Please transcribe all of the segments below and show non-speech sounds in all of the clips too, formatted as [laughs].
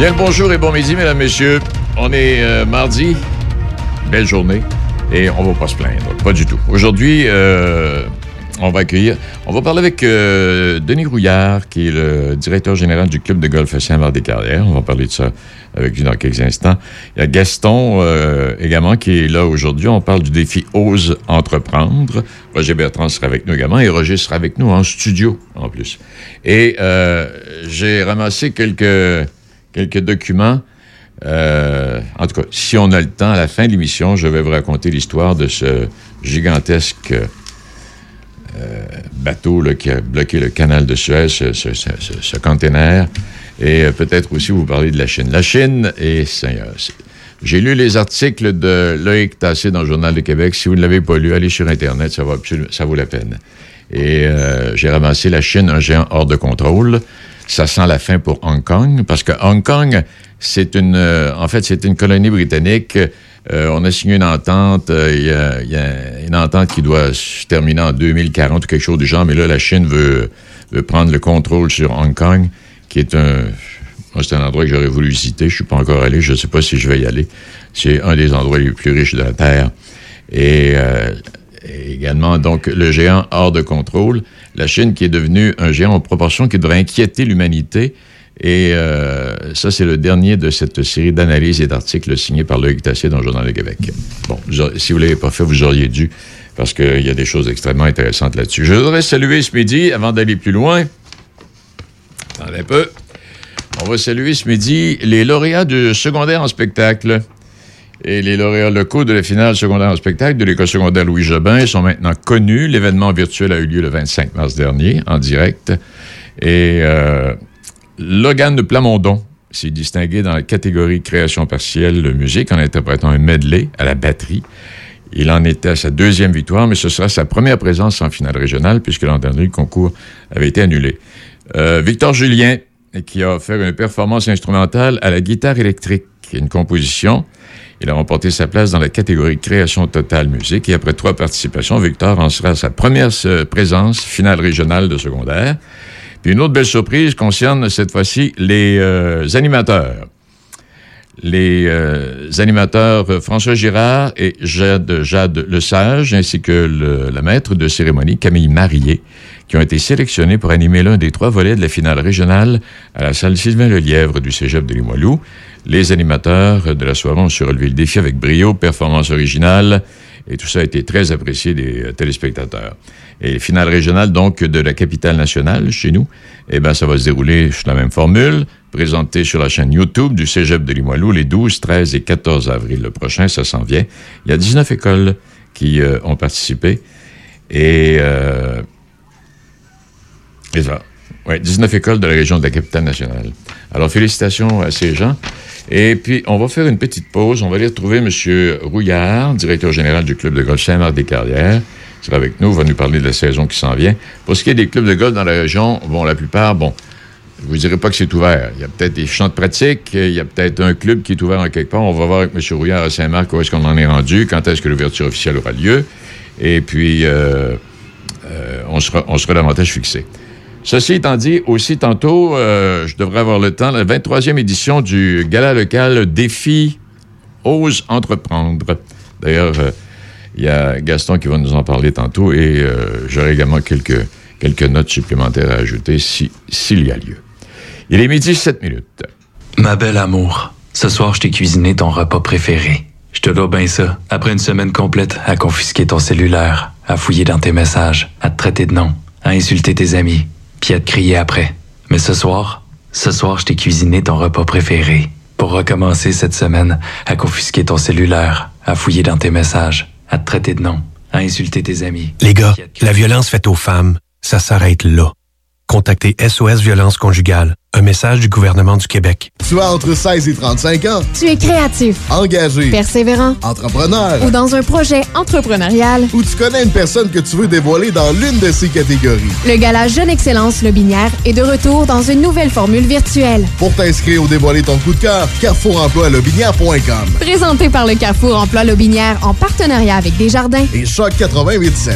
Bien bonjour et bon midi, mesdames, messieurs. On est euh, mardi, belle journée, et on va pas se plaindre, pas du tout. Aujourd'hui, euh, on va accueillir, on va parler avec euh, Denis Rouillard, qui est le directeur général du club de golf Saint-Marc-des-Carrières. On va parler de ça avec lui dans quelques instants. Il y a Gaston également qui est là aujourd'hui. On parle du défi Ose entreprendre. Roger Bertrand sera avec nous également et Roger sera avec nous en studio en plus. Et j'ai ramassé quelques quelques documents. Euh, en tout cas, si on a le temps, à la fin de l'émission, je vais vous raconter l'histoire de ce gigantesque euh, bateau là, qui a bloqué le canal de Suez, ce, ce, container, et euh, peut-être aussi vous parler de la Chine. La Chine, et j'ai lu les articles de Loïc Tassé dans le Journal de Québec. Si vous ne l'avez pas lu, allez sur Internet, ça, va ça vaut la peine. Et j'ai ramassé la Chine, un géant hors de contrôle ça sent la fin pour Hong Kong, parce que Hong Kong, c'est une, euh, en fait, c'est une colonie britannique. Euh, on a signé une entente, euh, il y, a, une entente qui doit se terminer en 2040 ou quelque chose du genre, mais là, la Chine veut, veut prendre le contrôle sur Hong Kong, qui est un, c'est un endroit que j'aurais voulu visiter. Je suis pas encore allé. Je ne sais pas si je vais y aller. C'est un des endroits les plus riches de la Terre. Et également, donc, le géant hors de contrôle. La Chine qui est devenue un géant en proportion qui devrait inquiéter l'humanité. Et euh, ça, c'est le dernier de cette série d'analyses et d'articles signés par Loïc Tassier dans le Journal de Québec. Bon, si vous ne l'avez pas fait, vous auriez dû, parce qu'il y a des choses extrêmement intéressantes là-dessus. Je voudrais saluer ce midi, avant d'aller plus loin, attendez un peu, on va saluer ce midi les lauréats du secondaire en spectacle. Et les lauréats locaux de la finale secondaire en spectacle de l'école secondaire Louis Jobin sont maintenant connus. L'événement virtuel a eu lieu le 25 mars dernier, en direct. Et euh, Logan de Plamondon s'est distingué dans la catégorie création partielle de musique en interprétant un medley à la batterie. Il en était à sa deuxième victoire, mais ce sera sa première présence en finale régionale puisque l'an dernier, le concours avait été annulé. Euh, Victor Julien, qui a offert une performance instrumentale à la guitare électrique, une composition il a remporté sa place dans la catégorie création totale musique et après trois participations, Victor en sera sa première euh, présence finale régionale de secondaire. Puis une autre belle surprise concerne cette fois-ci les euh, animateurs. Les euh, animateurs François Girard et Jade, Jade Lesage, ainsi que la maître de cérémonie Camille Marié, qui ont été sélectionnés pour animer l'un des trois volets de la finale régionale à la salle Sylvain Lelièvre du Cégep de Limoilou. Les animateurs de la soirée ont su relever le défi avec brio, performance originale, et tout ça a été très apprécié des euh, téléspectateurs. Et finale régionale, donc, de la capitale nationale, chez nous, eh bien, ça va se dérouler sur la même formule, présentée sur la chaîne YouTube du Cégep de Limoilou les 12, 13 et 14 avril. Le prochain, ça s'en vient. Il y a 19 écoles qui euh, ont participé. Et, euh, et ça. Oui, 19 écoles de la région de la capitale nationale. Alors, félicitations à ces gens. Et puis, on va faire une petite pause. On va aller retrouver M. Rouillard, directeur général du club de golf Saint-Marc-des-Carrières. Il sera avec nous, va nous parler de la saison qui s'en vient. Pour ce qui est des clubs de golf dans la région, bon, la plupart, bon, vous ne direz pas que c'est ouvert. Il y a peut-être des champs de pratique, il y a peut-être un club qui est ouvert en quelque part. On va voir avec M. Rouillard à Saint-Marc où est-ce qu'on en est rendu, quand est-ce que l'ouverture officielle aura lieu. Et puis, euh, euh, on, on sera davantage fixé. Ceci étant dit, aussi tantôt, euh, je devrais avoir le temps, la 23e édition du gala local Défi Ose Entreprendre. D'ailleurs, euh, il y a Gaston qui va nous en parler tantôt et euh, j'aurai également quelques, quelques notes supplémentaires à ajouter s'il y a lieu. Il est midi 7 minutes. Ma belle amour, ce soir, je t'ai cuisiné ton repas préféré. Je te dois bien ça. Après une semaine complète à confisquer ton cellulaire, à fouiller dans tes messages, à te traiter de nom, à insulter tes amis puis à te crier après. Mais ce soir, ce soir, je t'ai cuisiné ton repas préféré pour recommencer cette semaine à confisquer ton cellulaire, à fouiller dans tes messages, à te traiter de nom, à insulter tes amis. Les gars, la violence faite aux femmes, ça s'arrête là. Contactez SOS Violence Conjugale un message du gouvernement du Québec. Tu as entre 16 et 35 ans. Tu es créatif, engagé, persévérant, entrepreneur ou dans un projet entrepreneurial ou tu connais une personne que tu veux dévoiler dans l'une de ces catégories. Le gala Jeune Excellence Lobinière est de retour dans une nouvelle formule virtuelle. Pour t'inscrire ou dévoiler ton coup de cœur, carrefouramploi-lobinière.com. Présenté par le Carrefour Emploi Lobinière en partenariat avec Desjardins et Choc 887.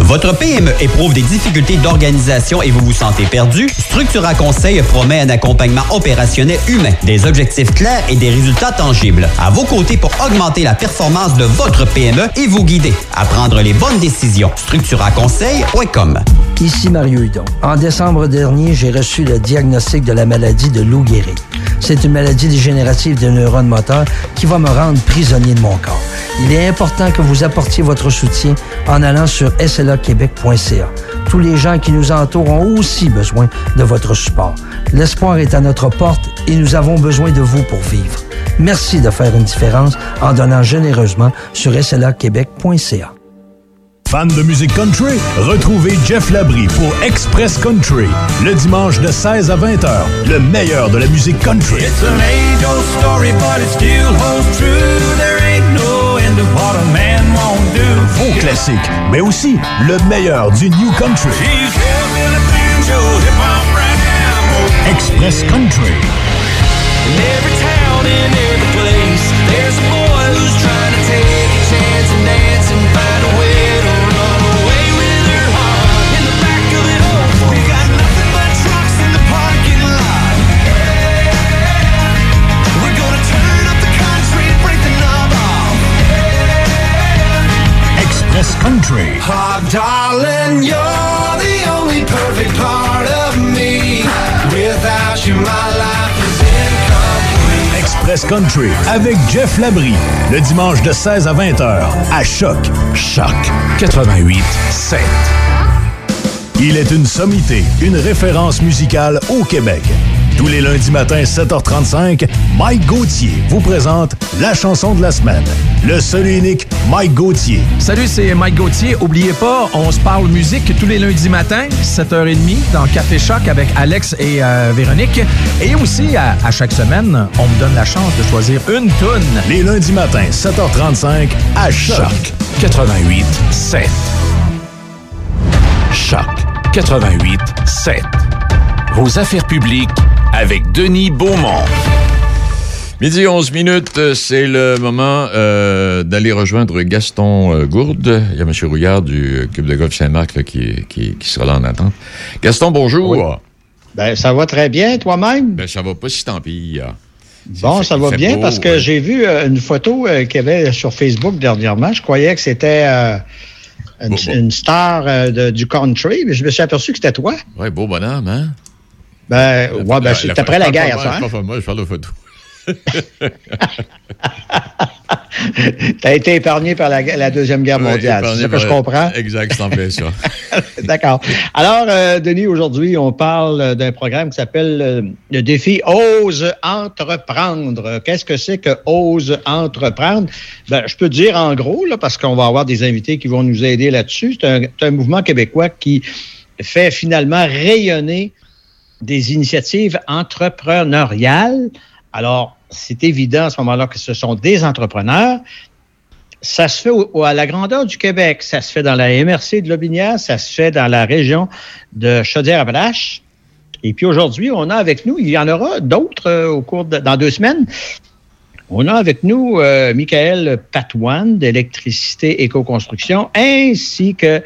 Votre PME éprouve des difficultés d'organisation et vous vous sentez perdu? Structura Conseil promet un accompagnement opérationnel humain, des objectifs clairs et des résultats tangibles. À vos côtés pour augmenter la performance de votre PME et vous guider à prendre les bonnes décisions. StructuraConseil.com Ici Mario Hudon. En décembre dernier, j'ai reçu le diagnostic de la maladie de Lou Gehrig. C'est une maladie dégénérative des neurones moteurs qui va me rendre prisonnier de mon corps. Il est important que vous apportiez votre soutien en allant sur slaquebec.ca. Tous les gens qui nous entourent ont aussi besoin de votre support. L'espoir est à notre porte et nous avons besoin de vous pour vivre. Merci de faire une différence en donnant généreusement sur slaquebec.ca. Fan de musique country? Retrouvez Jeff Labrie pour Express Country, le dimanche de 16 à 20 h le meilleur de la musique country. It's an age-old story, but it still holds true. There ain't no end of what a man won't do. Vos classiques, mais aussi le meilleur du New Country. Express Country. In every town, in every place, Country. Oh, darling, you're the only perfect part of me. Without you, my life is incomplete. Express Country avec Jeff Labrie, le dimanche de 16 à 20 h à Choc. Choc 88 7. Il est une sommité, une référence musicale au Québec. Tous les lundis matins 7h35, Mike Gauthier vous présente la chanson de la semaine. Le seul et unique Mike Gauthier. Salut, c'est Mike Gauthier. Oubliez pas, on se parle musique tous les lundis matins, 7h30, dans Café Choc avec Alex et euh, Véronique. Et aussi, à, à chaque semaine, on me donne la chance de choisir une toune. Les lundis matins 7h35 à Choc, 88 7. Choc 88 7. Vos affaires publiques avec Denis Beaumont. Midi 11 minutes, c'est le moment euh, d'aller rejoindre Gaston euh, Gourde. Il y a M. Rouillard du Club de golf Saint-Marc qui, qui, qui sera là en attente. Gaston, bonjour. Oui. Ben, ça va très bien, toi-même? Ben, ça va pas si tant pis. hein. Bon, fait- ça va bien beau, parce que ouais. j'ai vu euh, une photo euh, qu'il y avait sur Facebook dernièrement. Je croyais que c'était euh, une, Bon, bon. une star euh, de- du country, mais je me suis aperçu que c'était toi. Ouais, beau bonhomme, hein? Ben, ouais, ben, c'est après la guerre, ça. moi, hein? pas moi, je parle de photo. [laughs] T'as été épargné par la, la Deuxième Guerre mondiale. C'est ça que je comprends? Exact, c'est en plein ça. [laughs] D'accord. Alors, euh, Denis, aujourd'hui, on parle d'un programme qui s'appelle euh, le défi Ose entreprendre. Qu'est-ce que c'est que Ose entreprendre? Ben, je peux dire en gros, là, parce qu'on va avoir des invités qui vont nous aider là-dessus. C'est un, c'est un mouvement québécois qui fait finalement rayonner des initiatives entrepreneuriales. Alors, c'est évident à ce moment-là que ce sont des entrepreneurs. Ça se fait à la grandeur du Québec. Ça se fait dans la MRC de Lobinière. Ça se fait dans la région de Chaudière-Appalaches. Et puis aujourd'hui, on a avec nous, il y en aura d'autres euh, au cours dans deux semaines. On a avec nous euh, Michael Patoine d'électricité éco-construction ainsi que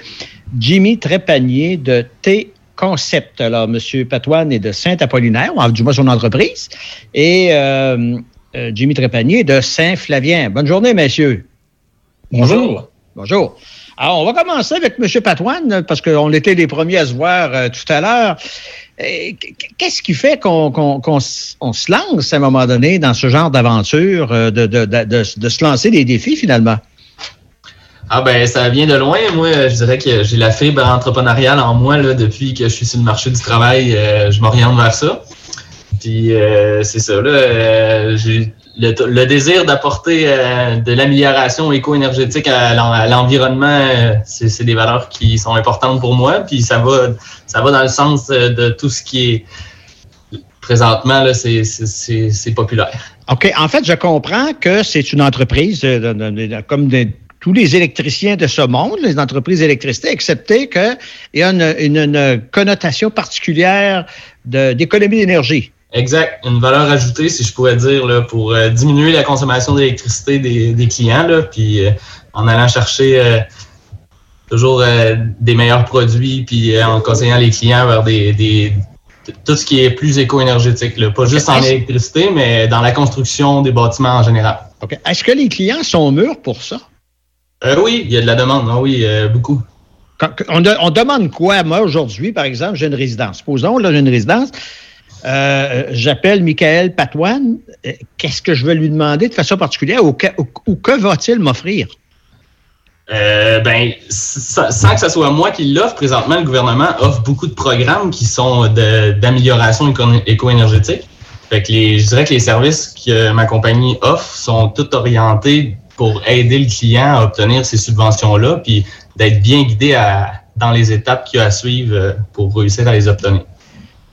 Jimmy Trépanier de T Concept. Alors, M. Patoine est de Saint-Apollinaire, ou du moins son entreprise, et euh, euh, Jimmy Trépanier de Saint-Flavien. Bonne journée, messieurs. Bonjour. Bonjour. Alors, on va commencer avec M. Patoine, parce qu'on était les premiers à se voir euh, tout à l'heure. Euh, Qu'est-ce qui fait qu'on se lance à un moment donné dans ce genre d'aventure, de, de, de, de, de se lancer des défis finalement? Ah ben ça vient de loin. Moi, je dirais que j'ai la fibre entrepreneuriale en moi là, depuis que je suis sur le marché du travail. euh, je m'oriente vers ça. Puis euh, c'est ça. Là, euh, j'ai le, désir d'apporter de l'amélioration éco-énergétique à l'en- à l'environnement. c'est des valeurs qui sont importantes pour moi. Puis ça va, ça va dans le sens de tout ce qui est présentement là, c'est- populaire. OK. En fait, je comprends que c'est une entreprise comme des- tous les électriciens de ce monde, les entreprises d'électricité, excepté qu'il y a une, une- une connotation particulière d'économie d'énergie. Exact. Une valeur ajoutée, si je pourrais dire, là, pour euh, diminuer la consommation d'électricité des, des clients, là, puis euh, en allant chercher euh, toujours des meilleurs produits, puis en conseillant les clients vers des, des- tout ce qui est plus éco-énergétique, pas juste en électricité, mais dans la construction des bâtiments en général. OK. Est-ce que les clients sont mûrs pour ça? Euh, oui, il y a de la demande, ah oui, euh, beaucoup. Quand- on, de- on demande quoi? Moi, aujourd'hui, par exemple, j'ai une résidence. Supposons, là, j'ai une résidence. Euh, J'appelle Michael Patoine. Qu'est-ce que je vais lui demander de façon particulière ou que, ou- ou que va-t-il m'offrir? Euh, ben, sa- sans que ce soit moi qui l'offre, présentement, le gouvernement offre beaucoup de programmes qui sont d'amélioration éco- éco-énergétique. Fait que les, je dirais que les services que ma compagnie offre sont tout orientés pour aider le client à obtenir ces subventions-là, puis d'être bien guidé à, dans les étapes qu'il y a à suivre euh, pour réussir à les obtenir.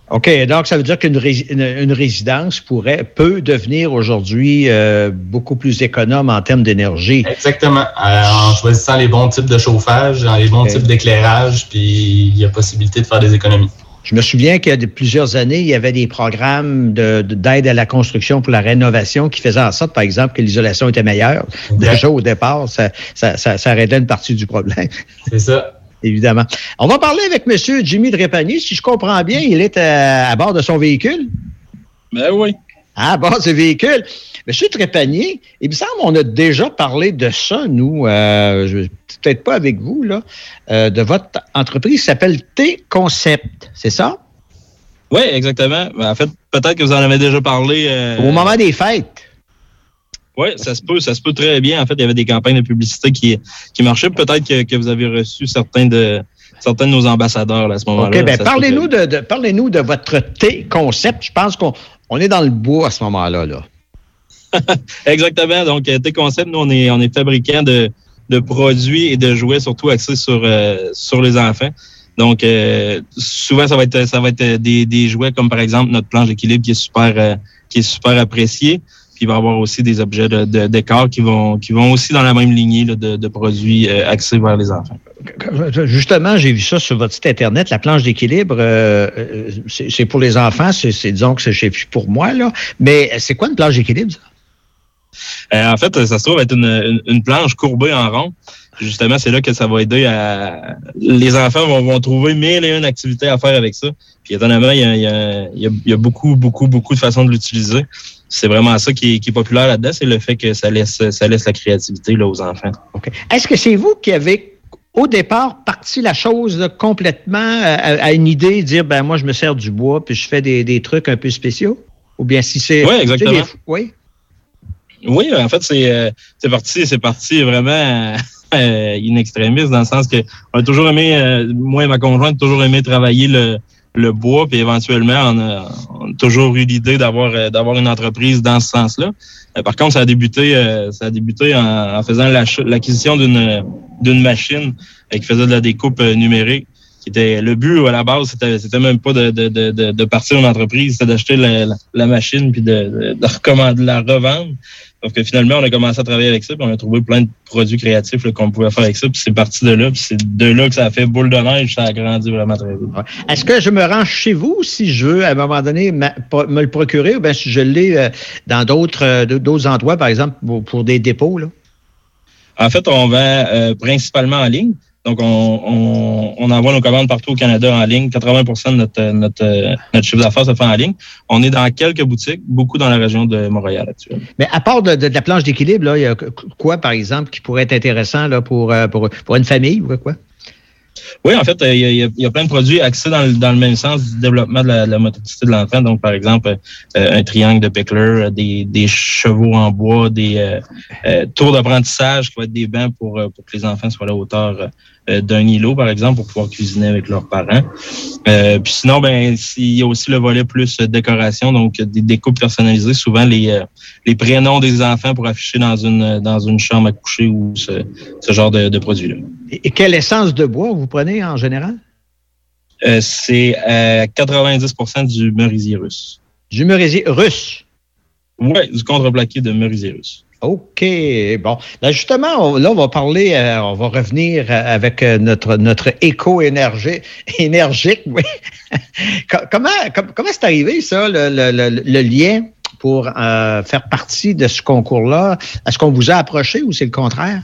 OK, donc ça veut dire qu'une une, résidence pourrait, peut devenir aujourd'hui euh, beaucoup plus économe en termes d'énergie. Exactement. Euh, en choisissant les bons types de chauffage, les bons types d'éclairage, puis il y a possibilité de faire des économies. Je me souviens qu'il y a de- plusieurs années, il y avait des programmes de- de- d'aide à la construction pour la rénovation qui faisaient en sorte, par exemple, que l'isolation était meilleure. Déjà au départ, ça, ça, ça, ça réglait une partie du problème. C'est ça. Évidemment. On va parler avec M. Jimmy Drépanier. Si je comprends bien, il est à, à bord de son véhicule. Ben oui. À bord du véhicule. Monsieur Trépanier, il me semble qu'on a déjà parlé de ça, nous, euh, peut-être pas avec vous, là, euh, de votre entreprise qui s'appelle T-Concept, c'est ça? Oui, exactement. Ben, en fait, peut-être que vous en avez déjà parlé. euh, Au moment des fêtes. Oui, ça se peut, ça se peut très bien. En fait, il y avait des campagnes de publicité qui, qui marchaient. Peut-être que, que vous avez reçu certains de certains de nos ambassadeurs là, à ce moment-là. OK, ben parlez-nous de, de votre T-Concept. Je pense qu'on on est dans le bois à ce moment-là. Là. [laughs] Exactement. Donc, euh, T-Concept, nous, on est, on est fabricant de, de produits et de jouets, surtout axés sur, euh, sur les enfants. Donc, euh, souvent, ça va être, ça va être des, des jouets comme, par exemple, notre planche d'équilibre qui est super, euh, qui est super apprécié. Puis, il va y avoir aussi des objets de, de décor qui vont, qui vont aussi dans la même lignée là, de, de produits euh, axés vers les enfants. Justement, j'ai vu ça sur votre site Internet, la planche d'équilibre, euh, euh, c'est pour les enfants, c'est disons que c'est pour moi, là. Mais c'est quoi une planche d'équilibre, ça? Euh, en fait, ça se trouve être une, une, une planche courbée en rond. Justement, c'est là que ça va aider à. Les enfants vont, vont trouver mille et une activités à faire avec ça. Puis étonnamment, il y a, il y a- il y a- il y a beaucoup, beaucoup, beaucoup de façons de l'utiliser. C'est vraiment ça qui est, qui est populaire là-dedans, c'est le fait que ça laisse, ça laisse la créativité là, aux enfants. Est-ce que c'est vous qui avez, au départ, parti la chose complètement à, à une idée, dire, ben moi, je me sers du bois, puis je fais des, des trucs un peu spéciaux? Ou bien si c'est... Oui, exactement. Oui. Oui, en fait, c'est euh, c'est parti, c'est parti vraiment [laughs] euh, in extremis dans le sens que on a toujours aimé, euh, moi et ma conjointe, toujours aimé travailler le, le bois, puis éventuellement, on a, toujours eu l'idée d'avoir euh, d'avoir une entreprise dans ce sens-là. Euh, par contre, ça a débuté, euh, ça a débuté en, faisant l'acquisition d'une d'une machine qui faisait de la découpe numérique. Qui était le but à la base, c'était c'était même pas de, de, de, de, partir une entreprise, c'était d'acheter la, machine puis de, de, de la revendre. Sauf que finalement, on a commencé à travailler avec ça, puis on a trouvé plein de produits créatifs qu'on pouvait faire avec ça, puis c'est parti de là, puis c'est de là que ça a fait boule de neige, ça a grandi vraiment très vite. Est-ce que je me rends chez vous si je veux, à un moment donné, me le procurer, ou bien si je l'ai euh, dans d'autres euh, d'autres endroits, par exemple, pour, pour des dépôts, là? En fait, on vend euh, principalement en ligne. Donc, on, on, on envoie nos commandes partout au Canada en ligne. 80% de notre, notre, notre chiffre d'affaires se fait en ligne. On est dans quelques boutiques, beaucoup dans la région de Montréal actuellement. Mais à part de, de- de la planche d'équilibre, il y a quoi, par exemple, qui pourrait être intéressant là, pour, euh, pour, pour une famille ou quoi? Oui, en fait, euh, il y, a, il y a- plein de produits axés dans le, dans le même sens du développement de la, de la motricité de l'enfant. Donc, par exemple, euh, un triangle de Pickler, des, des chevaux en bois, des euh, euh, tours d'apprentissage qui vont être des bancs pour, pour que les enfants soient à la hauteur euh, d'un îlot, par exemple, pour pouvoir cuisiner avec leurs parents. Euh, puis sinon, ben, il y a aussi le volet plus euh, décoration, donc des découpes personnalisées, souvent les, euh, les prénoms des enfants pour afficher dans une, dans une chambre à coucher ou ce, ce genre de, de produits-là. Et, et quelle essence de bois vous prenez en général? Euh, c'est euh, 90% du merisier russe. Du merisier russe? Oui, du contreplaqué de merisier russe. OK. Bon. Là, justement, on- là, on va parler, euh, on va revenir euh, avec euh, notre, éco-énergie [laughs] énergique. Oui. [laughs] Co- comment com- comment c'est arrivé, ça, le, lien pour faire partie de ce concours-là? Est-ce qu'on vous a approché ou c'est le contraire?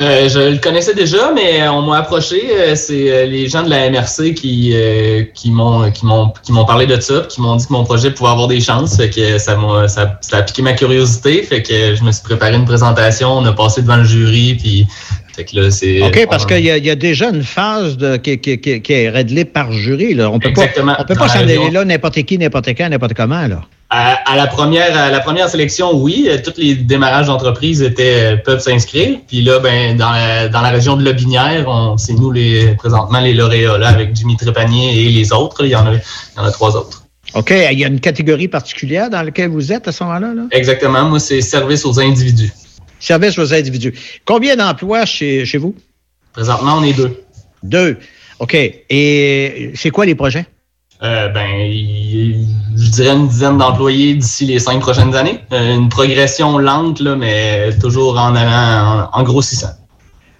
Euh, je le connaissais déjà, mais on m'a approché. euh, C'est euh, les gens de la MRC qui, euh, qui m'ont qui m'ont qui m'ont parlé de ça, qui m'ont dit que mon projet pouvait avoir des chances. Fait que ça m'a ça, ça a piqué ma curiosité. Fait que je me suis préparé une présentation. On a passé devant le jury, puis fait que là c'est. OK, parce qu'il y, a- il y a déjà une phase de, qui, qui- qui- qui est réglée par jury. Là. On peut Exactement. pas, on peut pas s'en aller là n'importe qui, n'importe quand, n'importe comment. Là. À, à la première à la première sélection, oui, euh, tous les démarrages d'entreprise étaient euh, peuvent s'inscrire. Puis là, ben dans la, dans la région de Lobinière, c'est nous les présentement les lauréats là avec Jimmy Trépanier et les autres. Il y en a il y en a trois autres. OK, il y a une catégorie particulière dans laquelle vous êtes à ce moment-là? Là? Exactement. Moi, c'est service aux individus. Service aux individus. Combien d'emplois chez, chez vous? Présentement, on est deux. Deux. OK. Et c'est quoi les projets? Euh, ben, je dirais une dizaine d'employés d'ici les cinq prochaines années. Euh, une progression lente, là, mais toujours en allant, en, en grossissant.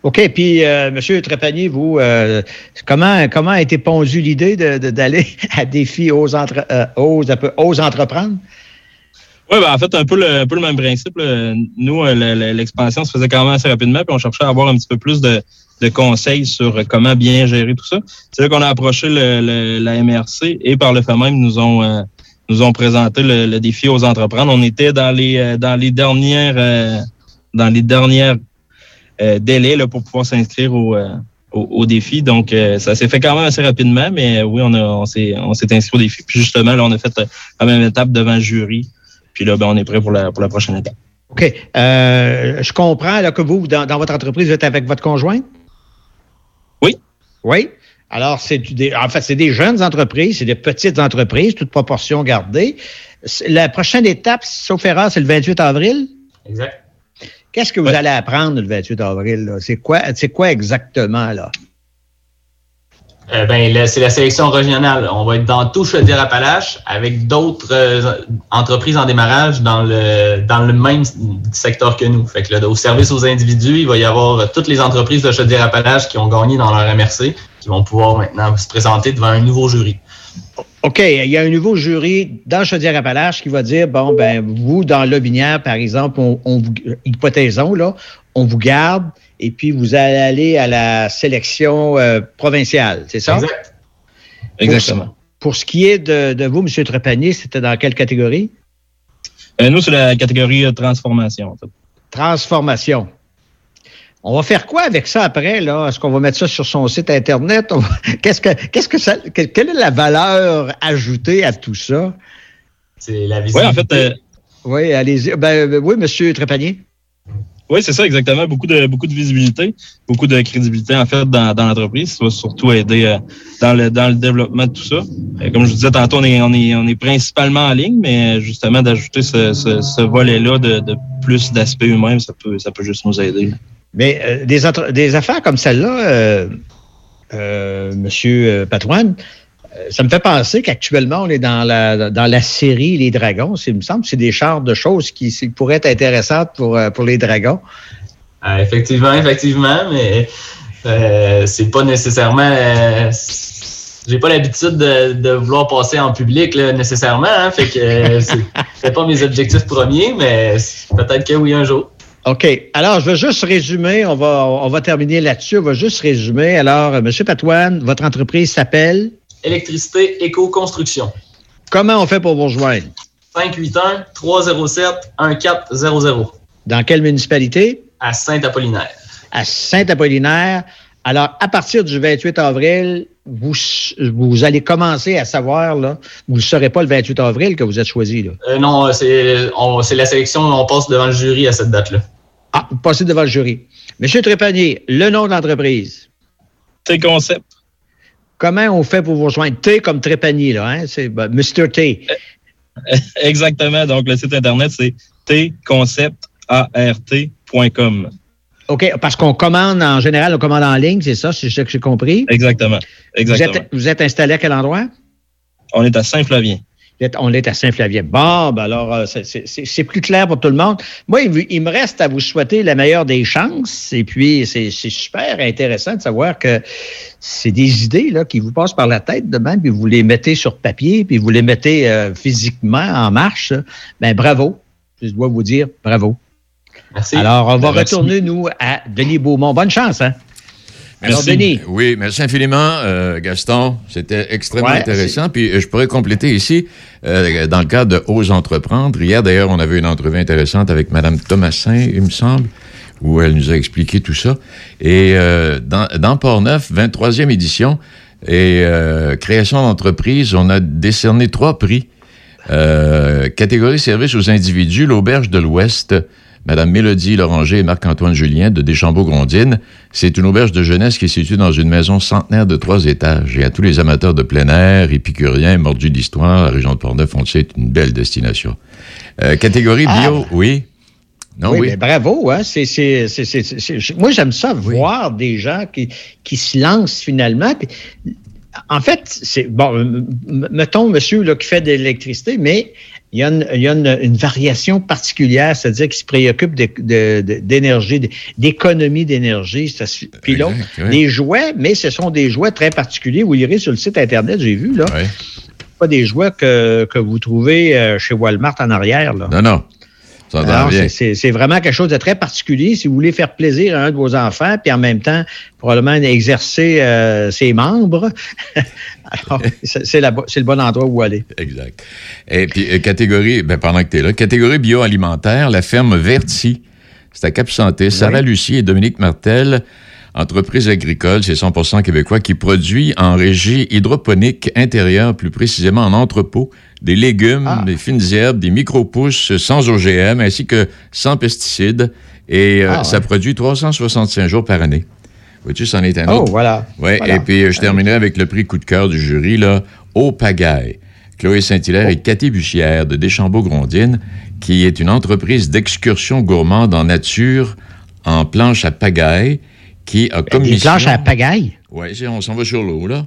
OK, puis euh, M. Trépanier, vous, euh, comment, comment a été pondue l'idée de- de- d'aller [laughs] à défi aux, entre, euh, aux, aux entreprendre? Oui, ben, en fait, un peu le, un peu le même principe. Nous, euh, le- le- l'expansion se faisait quand même assez rapidement, puis on cherchait à avoir un petit peu plus de, de conseils sur comment bien gérer tout ça. C'est là qu'on a approché le, le- la MRC et par le fait même, nous ont, euh, nous ont présenté le, le défi aux entreprendre. On était dans les, euh, dans les dernières, euh, dans les dernières euh, délais là, pour pouvoir s'inscrire au, au, au défi. Donc, ça s'est fait quand même assez rapidement, mais oui, on, a, on s'est on s'est inscrit au défi. Puis justement, là, on a fait la même étape devant le jury. Puis là, ben, on est prêt pour la, pour la prochaine étape. OK. Euh, je comprends là, que vous, dans, dans votre entreprise, vous êtes avec votre conjoint? Oui. Oui. Alors, c'est du- des, en fait, c'est des jeunes entreprises, c'est des petites entreprises, toute proportion gardée. C'est- La prochaine étape, sauf erreur, c'est le 28 avril? Exact. Qu'est-ce que vous allez apprendre le 28 avril? là? C'est quoi, c'est quoi exactement, là? Euh, ben, c'est la sélection régionale. On va être dans tout Chaudière-Appalaches avec d'autres euh, entreprises en démarrage dans le dans le même secteur que nous. Fait que là, au service aux individus, il va y avoir euh, toutes les entreprises de Chaudière-Appalaches qui ont gagné dans leur MRC qui vont pouvoir maintenant se présenter devant un nouveau jury. OK, il y a un nouveau jury dans Chaudière-Appalaches qui va dire, bon, ben, vous, dans Lobinière, par exemple, on, on vous, hypothésons, là, on vous garde et puis vous allez aller à la sélection euh, provinciale, c'est ça? Exact. Exactement. Pour ce qui est de, de vous, M. Trépanier, c'était dans quelle catégorie? Euh, nous, c'est la catégorie euh, transformation. En fait. Transformation. On va faire quoi avec ça après, là? Est-ce qu'on va mettre ça sur son site Internet? Va- [laughs] Qu'est-ce que, qu'est-ce que ça, que- quelle est la valeur ajoutée à tout ça? C'est la Oui, visibilité. en fait, euh, Oui, allez-y. Ben, euh, oui, M. Trépanier. Oui, c'est ça, exactement. Beaucoup de beaucoup de visibilité, beaucoup de crédibilité, en fait, dans, dans l'entreprise. Ça va surtout aider euh, dans, le, dans le développement de tout ça. Euh, comme je vous disais tantôt, on est, on est, on est principalement en ligne, mais justement, d'ajouter ce, ce, ce volet-là de, de plus d'aspect humain, ça peut, ça peut juste nous aider. Mais euh, des, des affaires comme celle-là, euh, euh, Monsieur euh, ça me fait penser qu'actuellement, on est dans la, dans la série Les Dragons. Il me semble que c'est des genres de choses qui, qui pourraient être intéressantes pour, euh, pour les Dragons. Euh, effectivement, effectivement, mais euh, c'est pas nécessairement. euh, j'ai pas l'habitude de, de vouloir passer en public là, nécessairement, hein, fait que euh, c'est pas mes objectifs premiers, mais peut-être que oui un jour. OK. Alors, je vais juste résumer. On va, on va terminer là-dessus. On va juste résumer. Alors, euh, Monsieur Patouane, votre entreprise s'appelle. Électricité Éco-Construction. Comment on fait pour vous rejoindre? 581-307-1400 Dans quelle municipalité? à Saint-Apollinaire. à Saint-Apollinaire. Alors, à partir du 28 avril, vous, vous allez commencer à savoir, là, vous ne saurez pas le 28 avril que vous êtes choisi. Là. Euh, non, c'est on- c'est la sélection, on passe devant le jury à cette date-là. Ah, vous passez devant le jury. Monsieur Trépanier, le nom de l'entreprise. T-Concept. Comment on fait pour vous rejoindre? T comme Trépanier, là, hein? C'est ben, Mr. T. [laughs] Exactement. Donc, le site Internet, c'est tconceptart.com. OK, parce qu'on commande en général, on commande en ligne, c'est ça, c'est ça que j'ai compris? Exactement. Vous Exactement. êtes, vous êtes installé à quel endroit? On est à Saint-Flavien. On est à Saint-Flavien. Bon, ben alors, euh, c'est- plus clair pour tout le monde. Moi, il, il me reste à vous souhaiter la meilleure des chances. Et puis, c'est c'est super intéressant de savoir que c'est des idées là, qui vous passent par la tête de même, puis vous les mettez sur papier, puis vous les mettez euh, physiquement en marche. Ben bravo. Je dois vous dire bravo. Merci. Alors, on va Merci. retourner, nous, à Denis Beaumont. Bonne chance, hein? Alors, Merci. Denis. Oui, merci infiniment, euh, Gaston. C'était extrêmement Ouais, intéressant. Puis euh, je pourrais compléter ici, euh, dans le cadre de Ose entreprendre. Hier, d'ailleurs, on avait une entrevue intéressante avec Mme Thomasin, il me semble, où elle nous a expliqué tout ça. Et euh, dans, dans Port-Neuf, 23e édition, et euh, création d'entreprise, on a décerné trois prix. Euh, catégorie service aux individus, l'Auberge de l'Ouest, Madame Mélodie Loranger et Marc-Antoine Julien de Deschambault-Grondines. C'est une auberge de jeunesse qui est située dans une maison centenaire de trois étages. Et à tous les amateurs de plein air, épicuriens, mordus d'histoire, la région de Portneuf, on le sait, est une belle destination. Euh, catégorie bio, oui. Non, oui. mais bravo, hein? C'est, c'est, c'est, c'est- c'est- c'est- moi, j'aime ça, voir des gens qui, qui se lancent finalement. Puis, en fait, c'est bon, mettons monsieur là, qui fait de l'électricité, mais il y a une, il y a une, une variation particulière, c'est-à-dire qu'il se préoccupe d'énergie, d'économie d'énergie. Se- Puis là, ouais. des jouets, mais ce sont des jouets très particuliers. Vous irez sur le site Internet, j'ai vu, là. Pas des jouets que, que vous trouvez euh, chez Walmart en arrière, là. Non, non. C'est- vraiment quelque chose de très particulier. Si vous voulez faire plaisir à un de vos enfants, puis en même temps, probablement exercer euh, ses membres, [laughs] [laughs] c'est le bon endroit où aller. Exact. Et puis, euh, catégorie, ben, pendant que tu es là, catégorie bioalimentaire, la ferme Verti. C'est à Cap-Santé. Sarah Lucie et Dominique Martel, entreprise agricole, c'est 100% québécois, qui produit en régie hydroponique intérieure, plus précisément en entrepôt, des légumes, des fines herbes, des micro-pousses sans OGM, ainsi que sans pesticides. Et euh, Ah, ouais. ça produit 365 jours par année. Vois-tu, c'en est un Oh, autre. voilà. Oui, Voilà. et puis euh, je terminerai avec le prix coup de cœur du jury, là, au pagaille. Chloé Saint-Hilaire et Cathy Bussière de Deschambault-Grondines, qui est une entreprise d'excursion gourmande en nature en planche à pagaille, qui a comme Des mission... planches à pagaille? Oui, on s'en va sur l'eau, là.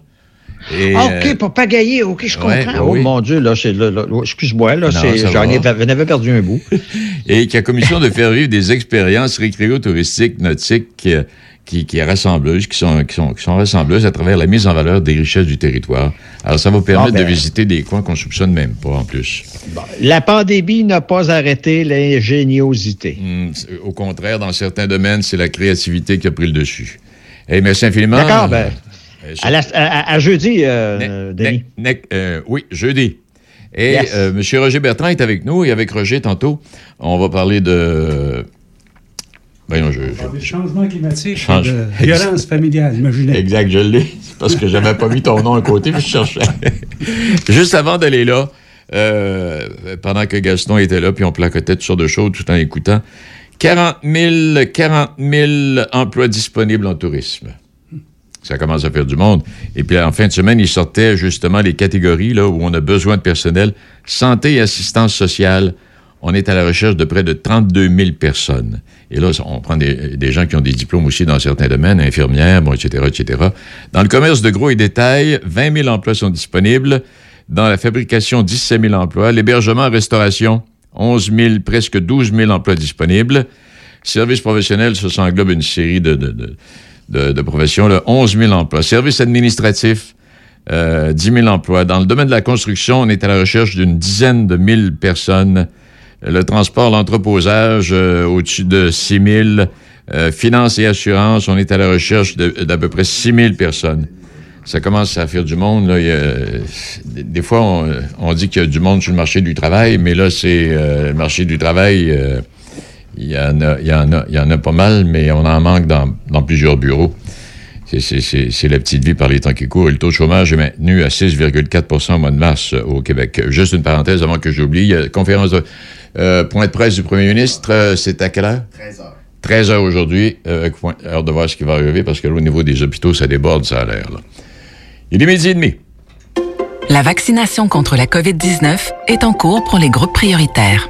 Et, Ah, euh, OK, pour pagailler, OK, je ouais, comprends. ouais, oh oui. mon Dieu, là, c'est, là, là, excuse-moi, là, j'en avais perdu un bout. [laughs] et qui a commission de faire vivre des expériences récréo-touristiques, nautiques, euh, qui, qui est rassembleuse, qui sont, qui, sont, qui sont rassembleuses à travers la mise en valeur des richesses du territoire. Alors, ça va vous permettre Ah, ben. de visiter des coins qu'on soupçonne même pas, en plus. La pandémie n'a pas arrêté l'ingéniosité. Hmm, au contraire, dans certains domaines, c'est la créativité qui a pris le dessus. Et merci infiniment. D'accord, ben, Euh, à, la- à- à jeudi, euh, Denis. Ne- ne- euh, oui, jeudi. Et Yes. M. Roger Bertrand est avec nous et avec Roger tantôt, on va parler de. Voyons, je. je- Des changements climatiques, Change- de violence familiale, imaginez. Exact, je l'ai. C'est parce que j'avais pas mis ton nom à côté, puis je cherchais. [laughs] Juste avant d'aller là, euh, pendant que Gaston était là, puis on placotait toutes sortes de choses tout en écoutant, 40 000, 40 000 emplois disponibles en tourisme. Ça commence à faire du monde. Et puis en fin de semaine, il sortait justement les catégories là, où on a besoin de personnel. Santé et assistance sociale, on est à la recherche de près de 32 000 personnes. Et là, on prend des, gens qui ont des diplômes aussi dans certains domaines, infirmières, bon, etc., etc. Dans le commerce de gros et détail, 20 000 emplois sont disponibles. Dans la fabrication, 17 000 emplois. L'hébergement, restauration, 11 000, presque 12 000 emplois disponibles. Services professionnels, ça, ça englobe une série de, de, de, de- professions, là, 11 000 emplois. Services administratifs, euh, 10 000 emplois. Dans le domaine de la construction, on est à la recherche d'une dizaine de mille personnes. Le transport, l'entreposage, euh, au-dessus de 6 000. Euh, et assurance, on est à la recherche d'à peu près 6 000 personnes. Ça commence à faire du monde. Là. Des fois, on, dit qu'il y a du monde sur le marché du travail, mais là, c'est euh, le marché du travail. euh, il y, en a, il, y en a, il y en a pas mal, mais on en manque dans plusieurs bureaux. C'est- C'est c'est- c'est la petite vie par les temps qui courent. Et le taux de chômage est maintenu à 6,4% au mois de mars euh, au Québec. Juste une parenthèse avant que j'oublie. Il y a conférence de euh, point de presse du premier ministre. euh, c'est à quelle heure? 13 heures. 13 heures aujourd'hui. Euh, avec point- hâte de voir ce qui va arriver parce que là, au niveau des hôpitaux, ça déborde, ça a l'air. là. Il est midi et demi. La vaccination contre la COVID-19 est en cours pour les groupes prioritaires.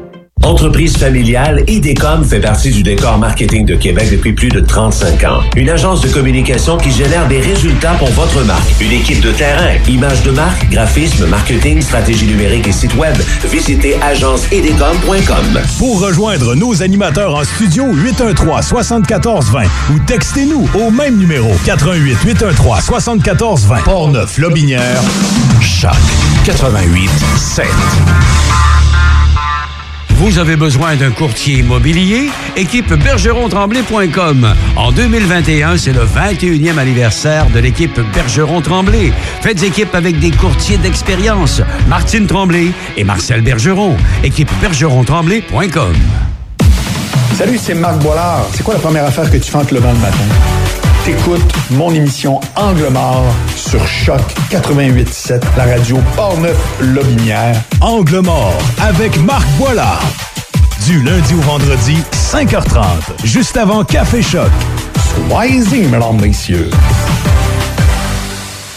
Entreprise familiale, IDECOM fait partie du décor marketing de Québec depuis plus de 35 ans. Une agence de communication qui génère des résultats pour votre marque. Une équipe de terrain, images de marque, graphisme, marketing, stratégie numérique et site web. Visitez agenceidecom.com. Pour rejoindre nos animateurs en studio 813 74 20 ou textez-nous au même numéro 88 813 74 20 Portneuf Lobinière Choc 88 7. Vous avez besoin d'un courtier immobilier? Équipe bergeron-tremblay.com. En 2021, c'est le 21e anniversaire de l'équipe Bergeron-Tremblay. Faites équipe avec des courtiers d'expérience. Martine Tremblay et Marcel Bergeron. Équipe bergeron-tremblay.com. Salut, c'est Marc Boilard. C'est quoi la première affaire que tu fais en te levant le matin? T'écoutes mon émission Angle mort sur Choc 88.7, la radio Portneuf-Lobinière. Angle mort avec Marc Boilard. Du lundi au vendredi, 5h30, juste avant Café Choc. Soyez-y, mesdames, messieurs.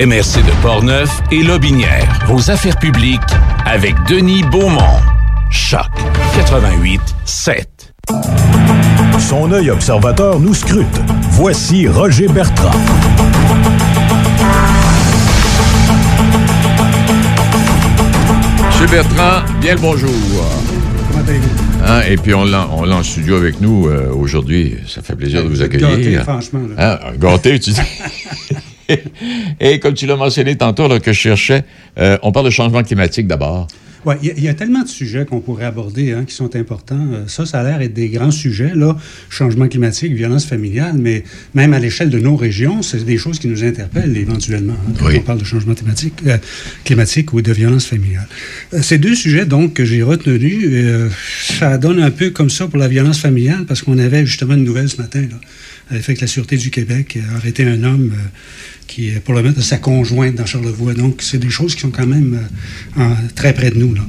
MRC de Portneuf et Lobinière. Vos affaires publiques avec Denis Beaumont. Choc 88 7. Son œil observateur nous scrute. Voici Roger Bertrand. Monsieur Bertrand, bien le bonjour. Comment allez-vous? Hein, et puis on l'a en studio avec nous euh, aujourd'hui. Ça fait plaisir de vous accueillir. gâtés, franchement. Hein, gâté, tu dis? [laughs] [laughs] Et comme tu l'as mentionné tantôt, là, que je cherchais, euh, on parle de changement climatique d'abord. Oui, il y, a- il y a tellement de sujets qu'on pourrait aborder hein, qui sont importants. Euh, Ça, ça a l'air d'être des grands sujets, là. Changement climatique, violence familiale, mais même à l'échelle de nos régions, c'est des choses qui nous interpellent éventuellement hein, quand on parle de changement climatique, euh, climatique ou de violence familiale. Euh, ces deux sujets, donc, que j'ai retenus, ça donne un peu comme ça pour la violence familiale, parce qu'on avait justement une nouvelle ce matin, là, l'effet que la Sûreté du Québec a arrêté un homme euh, qui est pour le mettre de sa conjointe dans Charlevoix. Donc, c'est des choses qui sont quand même euh, très près de nous. Là.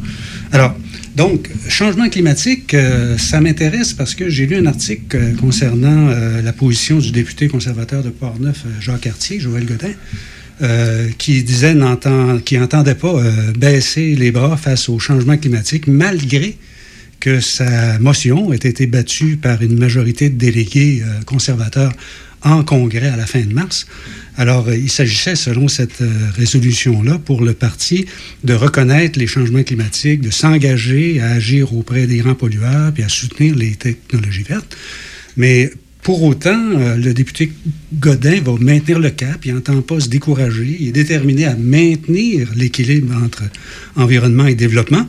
Alors, donc, changement climatique, euh, ça m'intéresse parce que j'ai lu un article concernant la position du député conservateur de Portneuf, Jacques Cartier, Joël Godin, qui disait n'entend, qui n'entendait pas baisser les bras face au changement climatique, malgré que sa motion ait été battue par une majorité de délégués euh, conservateurs en Congrès à la fin de mars. Alors, euh, il s'agissait, selon cette euh, résolution-là, pour le parti de reconnaître les changements climatiques, de s'engager à agir auprès des grands pollueurs, puis à soutenir les technologies vertes. Mais pour autant, le député Godin va maintenir le cap, il n'entend pas se décourager, il est déterminé à maintenir l'équilibre entre environnement et développement.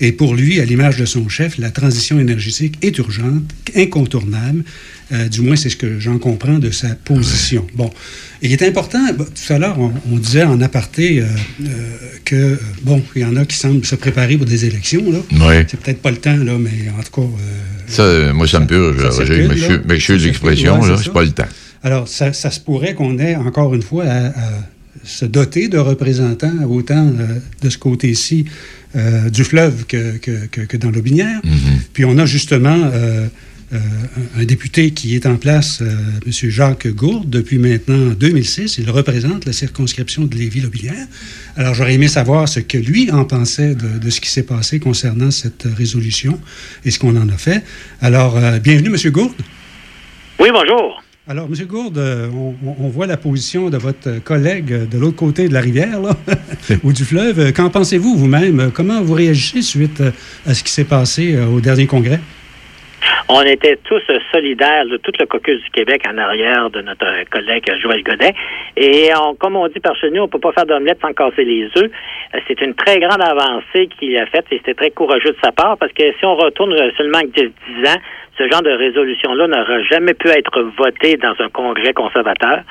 Et pour lui, à l'image de son chef, la transition énergétique est urgente, incontournable. Euh, du moins, c'est ce que j'en comprends de sa position. Bon, il est important, bah, tout à l'heure, on, on disait en aparté euh, euh, que, bon, il y en a qui semblent se préparer pour des élections. Là. Oui. C'est peut-être pas le temps, là, mais en tout cas, Ça, moi, ça me purge. Roger, Ça l'expression, circule, ouais, là, c'est pas le temps. Alors, ça, ça se pourrait qu'on ait, encore une fois, à, à se doter de représentants autant euh, de ce côté-ci euh, du fleuve que, que, que- que dans l'Aubinière. Puis on a justement euh, euh, un, un député qui est en place, euh, M. Jacques Gourde, depuis maintenant 2006. Il représente la circonscription de Lévis-Lobinière. Alors, j'aurais aimé savoir ce que lui en pensait de, de ce qui s'est passé concernant cette résolution et ce qu'on en a fait. Alors, euh, bienvenue, M. Gourde. Oui, bonjour. Alors, M. Gourde, on, voit la position de votre collègue de l'autre côté de la rivière, là, [laughs] ou du fleuve. Qu'en pensez-vous vous-même? Comment vous réagissez suite euh, à ce qui s'est passé euh, au dernier congrès? on était tous euh, solidaires, là, tout le caucus du Québec en arrière de notre collègue Joël Godet. Et on, comme on dit par chez nous, on peut pas faire d'omelette sans casser les œufs. C'est une très grande avancée qu'il a faite et c'était très courageux de sa part parce que si on retourne seulement 10 10 ans, ce genre de résolution-là n'aura jamais pu être voté dans un congrès conservateur.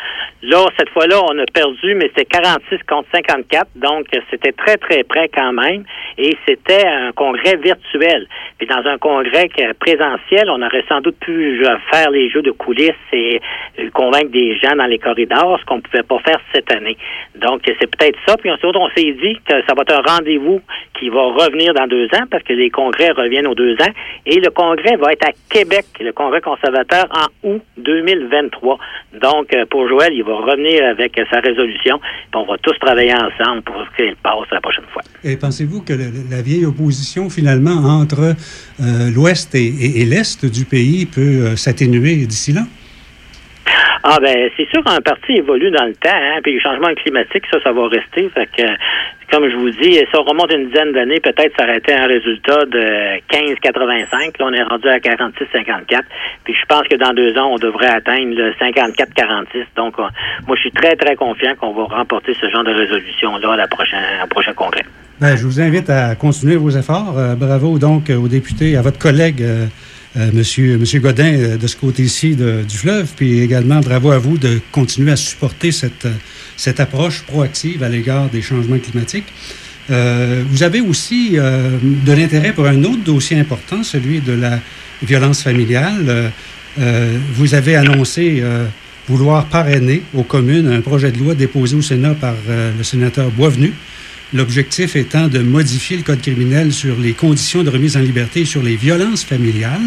Là, cette fois-là, on a perdu, mais c'était 46 contre 54, donc c'était très, très près quand même. Et c'était un congrès virtuel. Puis dans un congrès présentiel, on aurait sans doute pu euh, faire les jeux de coulisses et euh, convaincre des gens dans les corridors, ce qu'on ne pouvait pas faire cette année. Donc, c'est peut-être ça. Puis ensuite, on s'est dit que ça va être un rendez-vous qui va revenir dans deux ans parce que les congrès reviennent aux deux ans. Et le congrès va être à Québec, le congrès conservateur, en août 2023. Donc, euh, pour Joël, il va revenir avec euh, sa résolution. On va tous travailler ensemble pour qu'il passe la prochaine fois. Et pensez-vous que le- la vieille opposition, finalement, entre euh, l'Ouest et, l'Est du pays peut s'atténuer d'ici là? Ah ben c'est sûr qu'un parti évolue dans le temps, hein, puis les changements climatiques, ça, ça va rester. Fait que, comme je vous dis, on remonte une dizaine d'années, peut-être ça aurait été un résultat de 15,85. Là, on est rendu à 46,54. Puis je pense que dans deux ans, on devrait atteindre le 54,46. Donc, euh, moi, je suis très, très confiant qu'on va remporter ce genre de résolution-là à la prochaine, prochain congrès. Ben, je vous invite à continuer vos efforts. Euh, bravo donc euh, aux députés, à votre collègue, monsieur, monsieur Godin, euh, de ce côté-ci du fleuve, puis également bravo à vous de continuer à supporter cette, euh, approche proactive à l'égard des changements climatiques. Euh, vous avez aussi euh, de l'intérêt pour un autre dossier important, celui de la violence familiale. Euh, euh, vous avez annoncé euh, vouloir parrainer aux communes un projet de loi déposé au Sénat par euh, le sénateur Boisvenu. L'objectif étant de modifier le code criminel sur les conditions de remise en liberté et sur les violences familiales.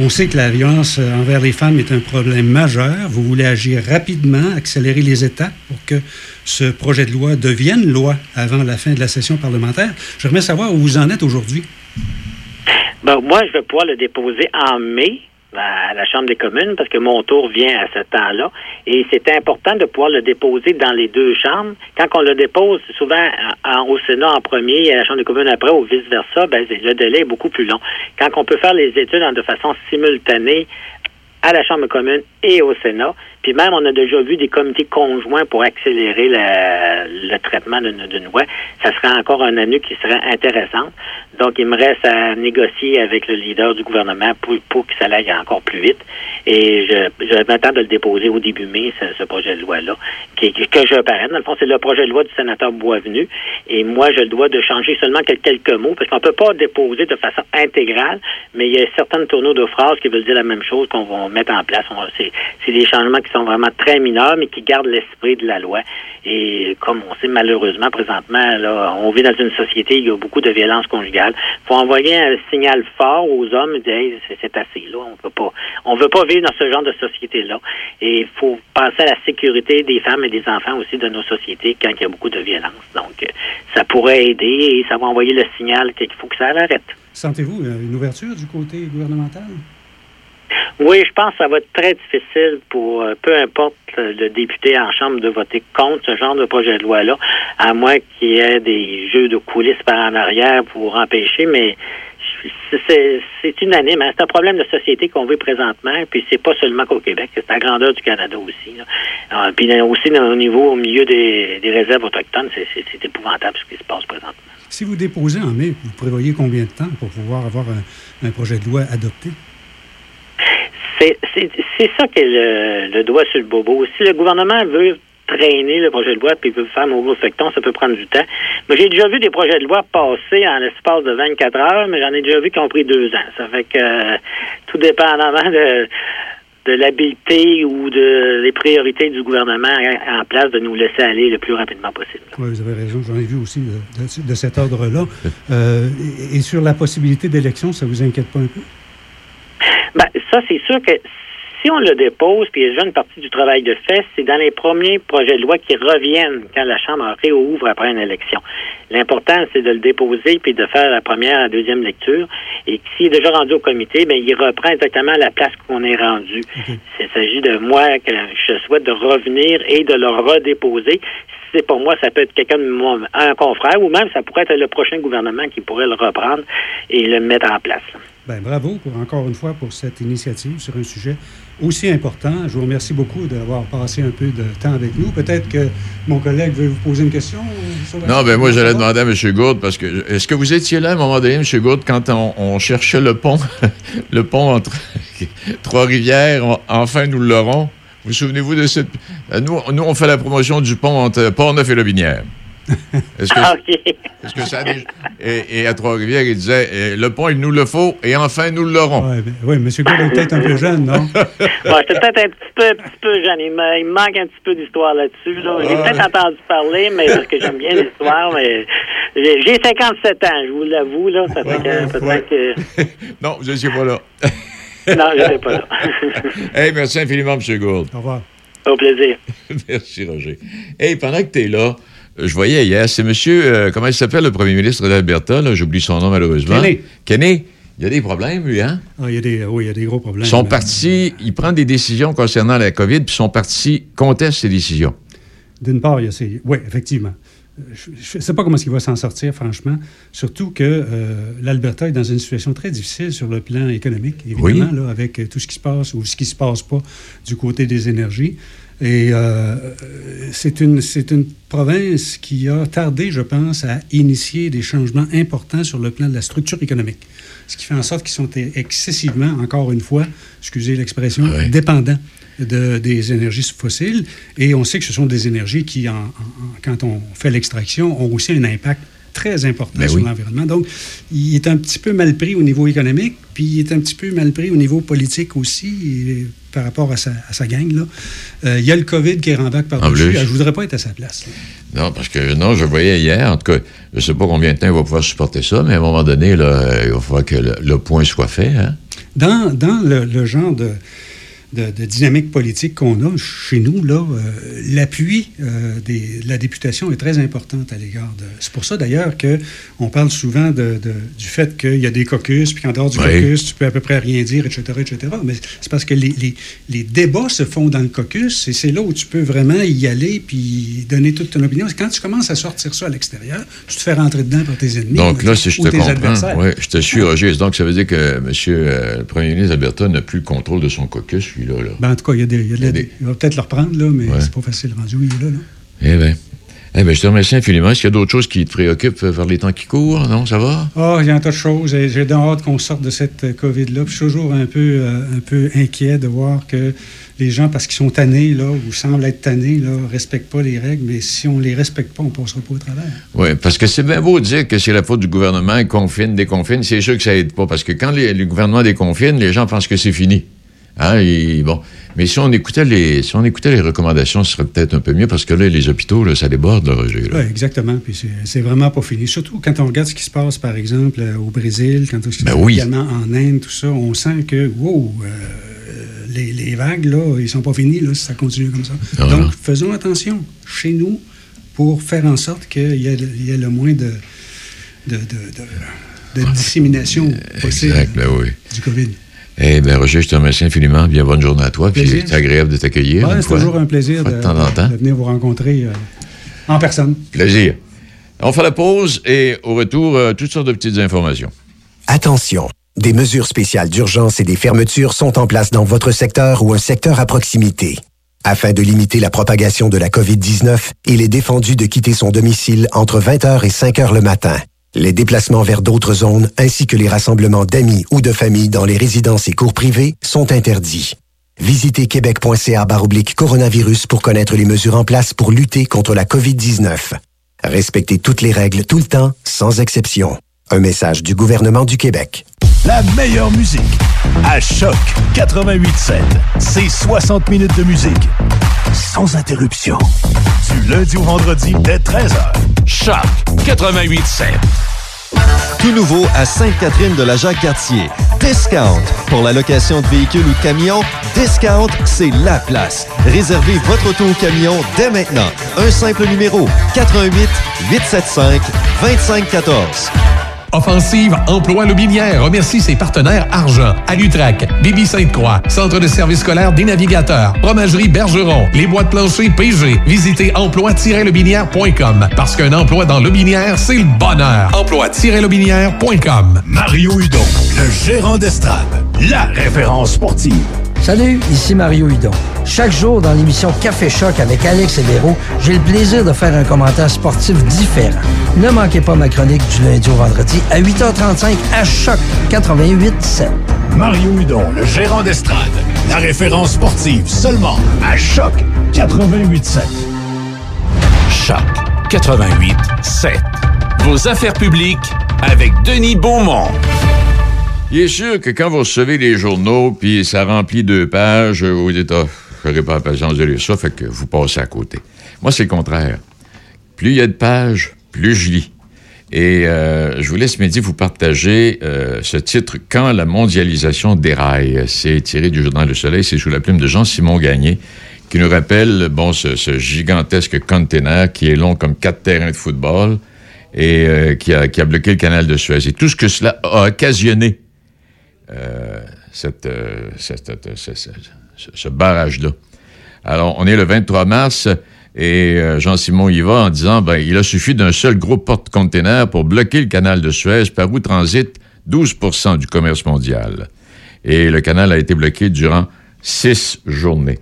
On sait que la violence euh, envers les femmes est un problème majeur. Vous voulez agir rapidement, accélérer les étapes pour que ce projet de loi devienne loi avant la fin de la session parlementaire. J'aimerais savoir où vous en êtes aujourd'hui. Ben, moi, je vais pouvoir le déposer en mai à la Chambre des communes parce que mon tour vient à ce temps-là. Et c'est important de pouvoir le déposer dans les deux chambres. Quand on le dépose souvent en- en- au Sénat en premier et à la Chambre des communes après ou vice-versa, ben, le délai est beaucoup plus long. Quand on peut faire les études de façon simultanée à la Chambre commune et au Sénat. Puis même, on a déjà vu des comités conjoints pour accélérer le traitement d'une loi. Ça serait encore un année qui serait intéressante. Donc, il me reste à négocier avec le leader du gouvernement pour, pour que ça aille encore plus vite. Et je, je m'attends de le déposer au début mai, ce, projet de loi-là, qui- que je parraine. Dans le fond, c'est le projet de loi du sénateur Boisvenu. Et moi, je dois de changer seulement quel- quelques mots, parce qu'on ne peut pas déposer de façon intégrale, mais il y a certaines tourneaux de phrases qui veulent dire la même chose qu'on va mettre en place. C'est des changements qui sont vraiment très mineurs, mais qui gardent l'esprit de la loi. Et comme on sait malheureusement présentement, là, on vit dans une société, il y a beaucoup de violence conjugale. Il faut envoyer un signal fort aux hommes, dire Hey, c'est- assez là, on peut pas, on veut pas vivre dans ce genre de société-là. Et il faut penser à la sécurité des femmes et des enfants aussi de nos sociétés quand il y a beaucoup de violence. Donc, euh, ça pourrait aider et ça va envoyer le signal qu'il faut que ça arrête. Sentez-vous euh, une ouverture du côté gouvernemental? Oui, je pense que ça va être très difficile pour euh, peu importe euh, le député en Chambre de voter contre ce genre de projet de loi-là, à moins qu'il y ait des jeux de coulisses par en arrière pour empêcher, mais c'est- unanime. hein. C'est un problème de société qu'on vit présentement, puis c'est pas seulement qu'au Québec, c'est la grandeur du Canada aussi. Euh, puis aussi au niveau, au milieu des, réserves autochtones, c'est- épouvantable ce qui se passe présentement. Si vous déposez en mai, vous prévoyez combien de temps pour pouvoir avoir un projet de loi adopté? C'est ça qui est le, le doigt sur le bobo. Si le gouvernement veut traîner le projet de loi puis veut faire mon gros fecton, ça peut prendre du temps. Mais j'ai déjà vu des projets de loi passer en l'espace de 24 heures, mais j'en ai déjà vu qui ont pris deux ans. Ça fait que euh, tout dépendamment de, de l'habileté ou de les priorités du gouvernement en place de nous laisser aller le plus rapidement possible. Oui, vous avez raison, j'en ai vu aussi de, de- de cet ordre-là. Euh, et, et sur la possibilité d'élection, ça vous inquiète pas un peu? Ben, ça, c'est sûr que si on le dépose, puis il y a déjà une partie du travail de fait, c'est dans les premiers projets de loi qui reviennent quand la Chambre réouvre après une élection. L'important, c'est de le déposer puis de faire la première, la deuxième lecture. Et s'il est déjà rendu au comité, ben il reprend exactement la place qu'on est rendu. Il s'agit de moi que je souhaite de revenir et de le redéposer. Si c'est pour moi, ça peut être quelqu'un de mon, un confrère ou même ça pourrait être le prochain gouvernement qui pourrait le reprendre et le mettre en place. Ben, bravo pour encore une fois pour cette initiative sur un sujet aussi important. Je vous remercie beaucoup d'avoir passé un peu de temps avec nous. Peut-être que mon collègue veut vous poser une question. sur la- Non, ben moi, j'allais demander à M. Gourde, parce que est-ce que vous étiez là à un moment donné, M. Gourde, quand on, on cherchait le pont, [laughs] le pont entre [laughs] Trois-Rivières, on- enfin nous l'aurons? Vous souvenez-vous de cette. Nous, nous, on fait la promotion du pont entre Port-Neuf et Lobinière. Est-ce que, Ah, OK. est-ce que ça a déjà- et, et à Trois-Rivières, il disait eh, le pont, il nous le faut, et enfin nous l'aurons. Ouais, ben, oui, M. Gould est peut-être un peu jeune, non? [laughs] Ouais, j'étais peut-être un petit peu, un petit peu jeune. Il me, il me manque un petit peu d'histoire là-dessus. Là. J'ai Ah. peut-être entendu parler, mais parce que j'aime bien l'histoire, mais j'ai j'ai 57 ans, je vous l'avoue. Là, ça fait que peut-être que... [laughs] Non, vous n'étiez pas là. [laughs] Non, je n'étais pas là. hey, merci infiniment, M. Gould. Au revoir. Au plaisir. Merci, Roger. Hey, pendant que tu es là, euh, je voyais hier, c'est monsieur, euh, comment il s'appelle, le premier ministre d'Alberta, là, j'oublie son nom malheureusement. Kenny. Kenny, il y a des problèmes, lui, hein? Ah, il y a des, oui, il y a des gros problèmes. Son Euh, parti, il prend des décisions concernant la COVID, puis son parti conteste ces décisions. D'une part, il y a ces... Oui, effectivement. Euh, Je ne sais pas comment il va s'en sortir, franchement. Surtout que euh, l'Alberta est dans une situation très difficile sur le plan économique, évidemment, là, avec euh, tout ce qui se passe ou ce qui ne se passe pas du côté des énergies. Et euh, c'est une, une province qui a tardé, je pense, à initier des changements importants sur le plan de la structure économique. Ce qui fait en sorte qu'ils sont excessivement, encore une fois, excusez l'expression, dépendants de- des énergies fossiles. Et on sait que ce sont des énergies qui, en- en- en- quand on fait l'extraction, ont aussi un impact très important Ben sur oui. l'environnement. Donc, il est un petit peu mal pris au niveau économique, puis il est un petit peu mal pris au niveau politique aussi, et par rapport à sa, à sa gang. Euh, il y a le COVID qui rembarque En par-dessus. plus. Je ne voudrais pas être à sa place. là. Non, parce que non, je voyais hier, en tout cas, je ne sais pas combien de temps il va pouvoir supporter ça, mais à un moment donné, là, euh, il va falloir que le, le point soit fait. Hein? Dans, dans le, le genre de, de, de dynamique politique qu'on a chez nous, là, euh, l'appui euh, de la députation est très important à l'égard de. C'est pour ça d'ailleurs qu'on parle souvent de, de- du fait qu'il y a des caucus, puis qu'en dehors du Oui. caucus, tu peux à peu près rien dire, etc., etc. Mais c'est parce que les, les- les débats se font dans le caucus, et c'est là où tu peux vraiment y aller, puis donner toute ton opinion. Quand tu commences à sortir ça à l'extérieur, tu te fais rentrer dedans par tes ennemis. Donc là, si je te comprends, ouais, je te suis, Roger. Donc, ça veut dire que M. le premier ministre d'Alberta n'a plus le contrôle de son caucus, Là. Ben, en tout cas, il, y a des, il, y a de la- il va peut-être le reprendre, là, mais Ouais. c'est pas facile rendu où il est là. là. Eh bien. Eh ben, je te remercie infiniment. Est-ce qu'il y a d'autres choses qui te préoccupent euh, vers les temps qui courent? Non, ça va? Ah, il y a un tas de choses. J'ai hâte qu'on sorte de cette euh, COVID-là. Je suis toujours un peu, euh, un peu inquiet de voir que les gens, parce qu'ils sont tannés, là, ou semblent être tannés, là, respectent pas les règles. Mais si on les respecte pas, on passera pas au travers. Oui, parce que c'est bien beau de dire que c'est la faute du gouvernement, confine, déconfine. C'est sûr que ça aide pas, parce que quand les- le gouvernement déconfine, les gens pensent que c'est fini. Hein, et bon. Mais si on écoutait les, si on écoutait les recommandations, ce serait peut-être un peu mieux, parce que là, les hôpitaux, là, ça déborde, Roger. là. Oui, exactement. Puis c'est- vraiment pas fini. Surtout quand on regarde ce qui se passe, par exemple, euh, au Brésil, quand on se Ben passe oui. également en Inde, tout ça, on sent que, wow, euh, les, les vagues, là, ils sont pas finis, là, si ça continue comme ça. Ah, Donc, faisons attention chez nous pour faire en sorte qu'il y, le- y ait le moins de, de, de, de- de dissémination possible Exact, ben oui. du COVID. Eh bien, Roger, je te remercie infiniment. Bien bonne journée à toi. Puis Plaisir. c'est agréable de t'accueillir. Ouais, c'est toujours un plaisir Fois de, de temps en temps. de venir vous rencontrer euh, en personne. Plaisir. On fait la pause et au retour, euh, toutes sortes de petites informations. Attention, des mesures spéciales d'urgence et des fermetures sont en place dans votre secteur ou un secteur à proximité. Afin de limiter la propagation de la COVID-19, il est défendu de quitter son domicile entre 20h et 5h le matin. Les déplacements vers d'autres zones ainsi que les rassemblements d'amis ou de familles dans les résidences et cours privés sont interdits. Visitez québec.ca baroblique coronavirus pour connaître les mesures en place pour lutter contre la COVID-19. Respectez toutes les règles tout le temps, sans exception. Un message du gouvernement du Québec. La meilleure musique. À Choc 88.7. C'est 60 minutes de musique. Sans interruption. Du lundi au vendredi dès 13h. Choc 88.7. Tout nouveau à Sainte-Catherine de la Jacques-Cartier. Discount. Pour la location de véhicules ou de camions, Discount, c'est la place. Réservez votre auto ou camion dès maintenant. Un simple numéro. 88 875 2514. Offensive Emploi Lobinière remercie ses partenaires Argent, Alutrac, Bibi Sainte-Croix, Centre de services scolaires des navigateurs, Fromagerie Bergeron, les bois de plancher PG. Visitez emploi-lobinière.com parce qu'un emploi dans Lobinière, c'est le bonheur. Emploi-lobinière.com. Mario Hudon, le gérant d'estrade, la référence sportive. Salut, ici Mario Hudon. Chaque jour dans l'émission Café Choc avec Alex et Véro, j'ai le plaisir de faire un commentaire sportif différent. Ne manquez pas ma chronique du lundi au vendredi à 8h35 à Choc 88.7. Mario Hudon, le gérant d'estrade, la référence sportive seulement à Choc 88.7. Choc 88 7. Vos affaires publiques avec Denis Beaumont. Il est sûr que quand vous recevez les journaux, puis ça remplit deux pages, vous dites, ah, je n'aurai pas la patience de lire ça, fait que vous passez à côté. Moi, c'est le contraire. Plus il y a de pages, plus je lis. Et euh, je vous laisse, midi, vous partager euh, ce titre « Quand la mondialisation déraille ». C'est tiré du Journal Le Soleil, c'est sous la plume de Jean-Simon Gagné, qui nous rappelle, bon, ce, ce gigantesque container qui est long comme quatre terrains de football et euh, qui, a, qui a bloqué le canal de Suez. Et tout ce que cela a occasionné, euh, ce- ce barrage-là. Alors, on est le 23 mars et euh, Jean-Simon y va en disant ben, il a suffi d'un seul gros porte-container pour bloquer le canal de Suez par où transite 12% du commerce mondial. Et le canal a été bloqué durant six journées.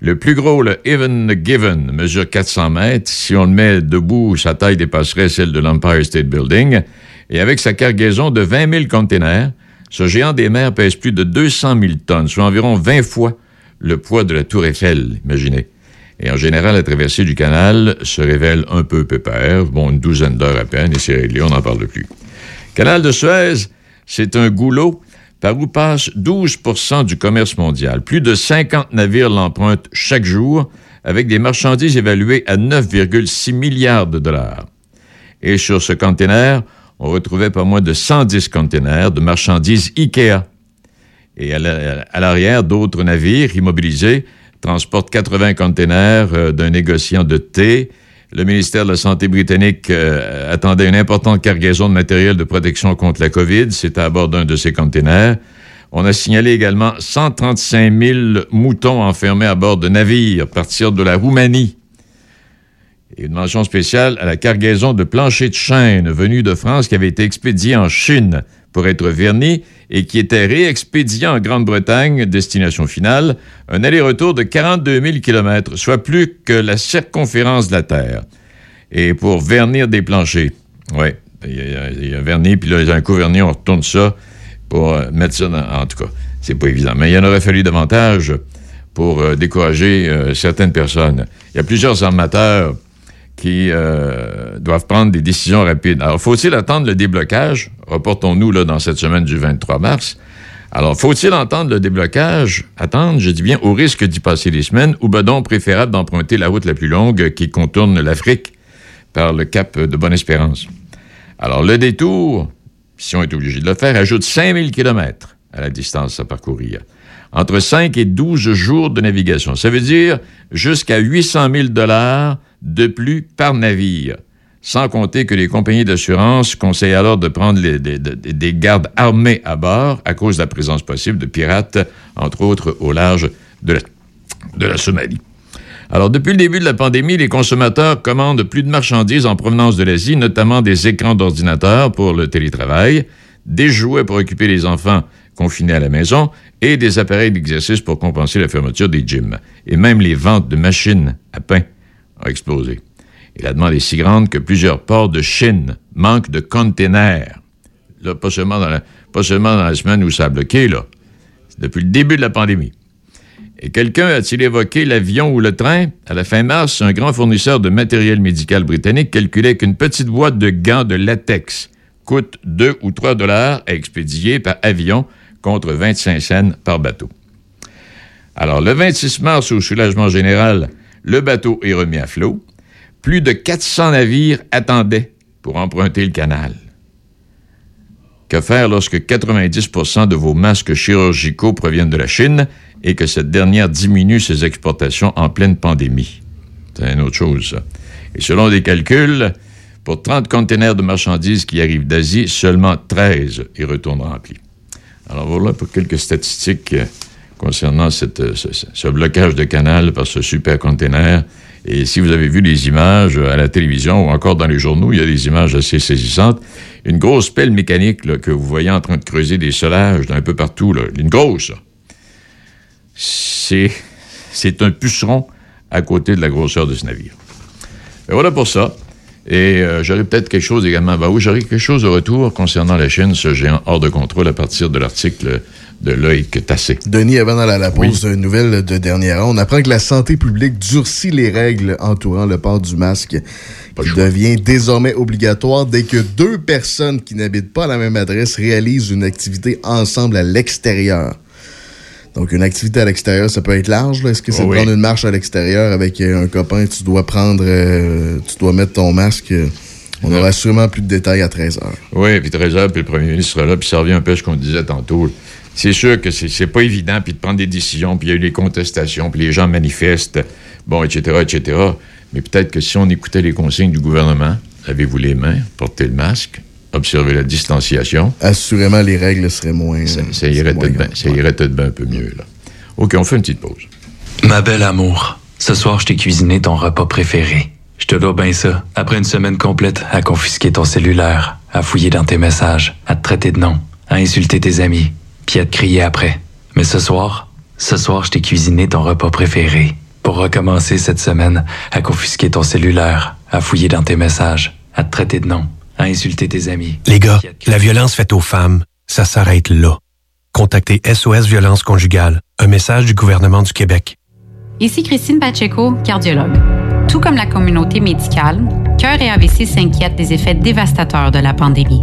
Le plus gros, le Even Given, mesure 400 mètres. Si on le met debout, sa taille dépasserait celle de l'Empire State Building. Et avec sa cargaison de 20 000 containers, ce géant des mers pèse plus de 200 000 tonnes, soit environ 20 fois le poids de la Tour Eiffel, imaginez. Et en général, la traversée du canal se révèle un peu pépère. Bon, une douzaine d'heures à peine, et c'est réglé, on n'en parle plus. Canal de Suez, c'est un goulot par où passe 12% du commerce mondial. Plus de 50 navires l'empruntent chaque jour, avec des marchandises évaluées à 9,6 milliards de dollars. Et sur ce container, on retrouvait pas moins de 110 containers de marchandises IKEA. Et à la- à l'arrière, d'autres navires immobilisés transportent 80 containers euh, d'un négociant de thé. Le ministère de la Santé britannique euh, attendait une importante cargaison de matériel de protection contre la COVID. C'était à bord d'un de ces containers. On a signalé également 135 000 moutons enfermés à bord de navires partir de la Roumanie. Et une mention spéciale à la cargaison de planchers de chêne venus de France qui avait été expédiée en Chine pour être vernis et qui était réexpédiée en Grande-Bretagne, destination finale, un aller-retour de 42 000 km, soit plus que la circonférence de la Terre. Et pour vernir des planchers, oui, il y, a- y un vernis, puis là, il y a un coup vernis, on retourne ça pour euh, mettre ça dans... En tout cas, c'est pas évident. Mais il en aurait fallu davantage pour euh, décourager euh, certaines personnes. Il y a plusieurs armateurs qui euh, doivent prendre des décisions rapides. Alors, faut-il attendre le déblocage? Reportons-nous là dans cette semaine du 23 mars. Alors, faut-il entendre le déblocage? Attendre, je dis bien, au risque d'y passer des semaines, ou ben donc préférable d'emprunter la route la plus longue qui contourne l'Afrique par le cap de Bonne-Espérance. Alors, le détour, si on est obligé de le faire, ajoute 5000 km à la distance à parcourir. Entre 5 et 12 jours de navigation. Ça veut dire jusqu'à 800 000 dollars de plus par navire. Sans compter que les compagnies d'assurance conseillent alors de prendre des gardes armés à bord à cause de la présence possible de pirates, entre autres au large de la, de la Somalie. Alors, depuis le début de la pandémie, les consommateurs commandent plus de marchandises en provenance de l'Asie, notamment des écrans d'ordinateur pour le télétravail, des jouets pour occuper les enfants confinés à la maison et des appareils d'exercice pour compenser la fermeture des gyms. Et même les ventes de machines à pain ont explosé. Et la demande est si grande que plusieurs ports de Chine manquent de containers. Là, pas seulement dans la, pas seulement dans la semaine où ça a bloqué, là. C'est depuis le début de la pandémie. Et quelqu'un a-t-il évoqué l'avion ou le train? À la fin mars, un grand fournisseur de matériel médical britannique calculait qu'une petite boîte de gants de latex coûte 2 ou 3 dollars à expédier par avion contre 25 cents par bateau. Alors, le 26 mars, au soulagement général, le bateau est remis à flot. Plus de 400 navires attendaient pour emprunter le canal. Que faire lorsque 90% de vos masques chirurgicaux proviennent de la Chine et que cette dernière diminue ses exportations en pleine pandémie? C'est une autre chose. Et selon des calculs, Pour 30 containers de marchandises qui arrivent d'Asie, seulement 13 y retournent remplis. Alors voilà pour quelques statistiques euh, concernant ce, blocage de canal par ce super container. Et si vous avez vu les images à la télévision ou encore dans les journaux, il y a des images assez saisissantes. Une grosse pelle mécanique que vous voyez en train de creuser des solages d'un peu partout. Une grosse. C'est, un puceron à côté de la grosseur de ce navire. Et voilà pour ça. Et euh, j'aurais peut-être quelque chose également. Ben oui, j'aurais quelque chose de retour concernant la Chine, ce géant hors de contrôle, à partir de l'article de Loïc Tassé. Denis, avant d'aller à la pause, une nouvelle de dernière heure. On apprend que la santé publique durcit les règles entourant le port du masque, qui devient désormais obligatoire dès que deux personnes qui n'habitent pas à la même adresse réalisent une activité ensemble à l'extérieur. Donc, une activité à l'extérieur, ça peut être large. Est-ce que c'est de prendre une marche à l'extérieur avec euh, un copain, tu dois prendre, euh, tu dois mettre ton masque? euh, On aura sûrement plus de détails à 13 heures. Oui, puis 13 heures, puis le premier ministre sera là, puis ça revient un peu à ce qu'on disait tantôt. C'est sûr que c'est c'est pas évident, puis de prendre des décisions, puis il y a eu les contestations, puis les gens manifestent, bon, etc., etc. Mais peut-être que si on écoutait les consignes du gouvernement, lavez-vous les mains, portez le masque, observez la distanciation? Assurément, les règles seraient moins. Ça, ça irait peut-être bien, graves. ça irait peut-être bien un peu mieux, là. OK, on fait une petite pause. Ma belle amour, ce soir, je t'ai cuisiné ton repas préféré. Je te dois bien ça. Après une semaine complète à confisquer ton cellulaire, à fouiller dans tes messages, à te traiter de nom, à insulter tes amis, puis à te crier après. Mais ce soir, ce soir, je t'ai cuisiné ton repas préféré. Pour recommencer cette semaine à confisquer ton cellulaire, à fouiller dans tes messages, à te traiter de nom, à insulter tes amis. Les gars, la violence faite aux femmes, ça s'arrête là. Contactez SOS Violence Conjugale, un message du gouvernement du Québec. Ici Christine Pacheco, cardiologue. Tout comme la communauté médicale, Cœur et AVC s'inquiètent des effets dévastateurs de la pandémie.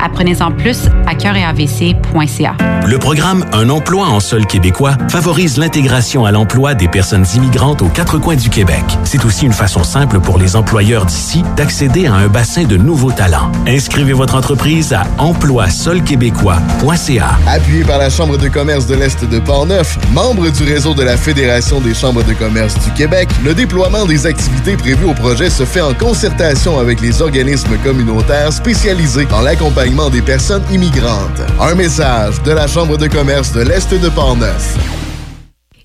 Apprenez-en plus à cœuretavc.ca. Le programme Un emploi en sol québécois favorise l'intégration à l'emploi des personnes immigrantes aux quatre coins du Québec. C'est aussi une façon simple pour les employeurs d'ici d'accéder à un bassin de nouveaux talents. Inscrivez votre entreprise à emploisolquébécois.ca. Appuyé par la Chambre de commerce de l'Est de Portneuf, membre du réseau de la Fédération des chambres de commerce du Québec, le déploiement des activités prévues au projet se fait en concertation avec les organismes communautaires spécialisés dans l'accompagnement des personnes immigrantes. Un message de la Chambre de commerce de l'Est de Portneuf.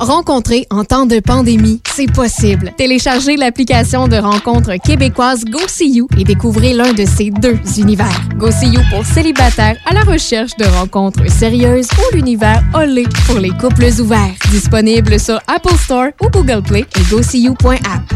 Rencontrer en temps de pandémie, c'est possible. Téléchargez l'application de rencontre québécoise GoSeeYou et découvrez l'un de ces deux univers. GoSeeYou pour célibataires à la recherche de rencontres sérieuses ou l'univers Olé pour les couples ouverts. Disponible sur Apple Store ou Google Play et GoSeeYou.app.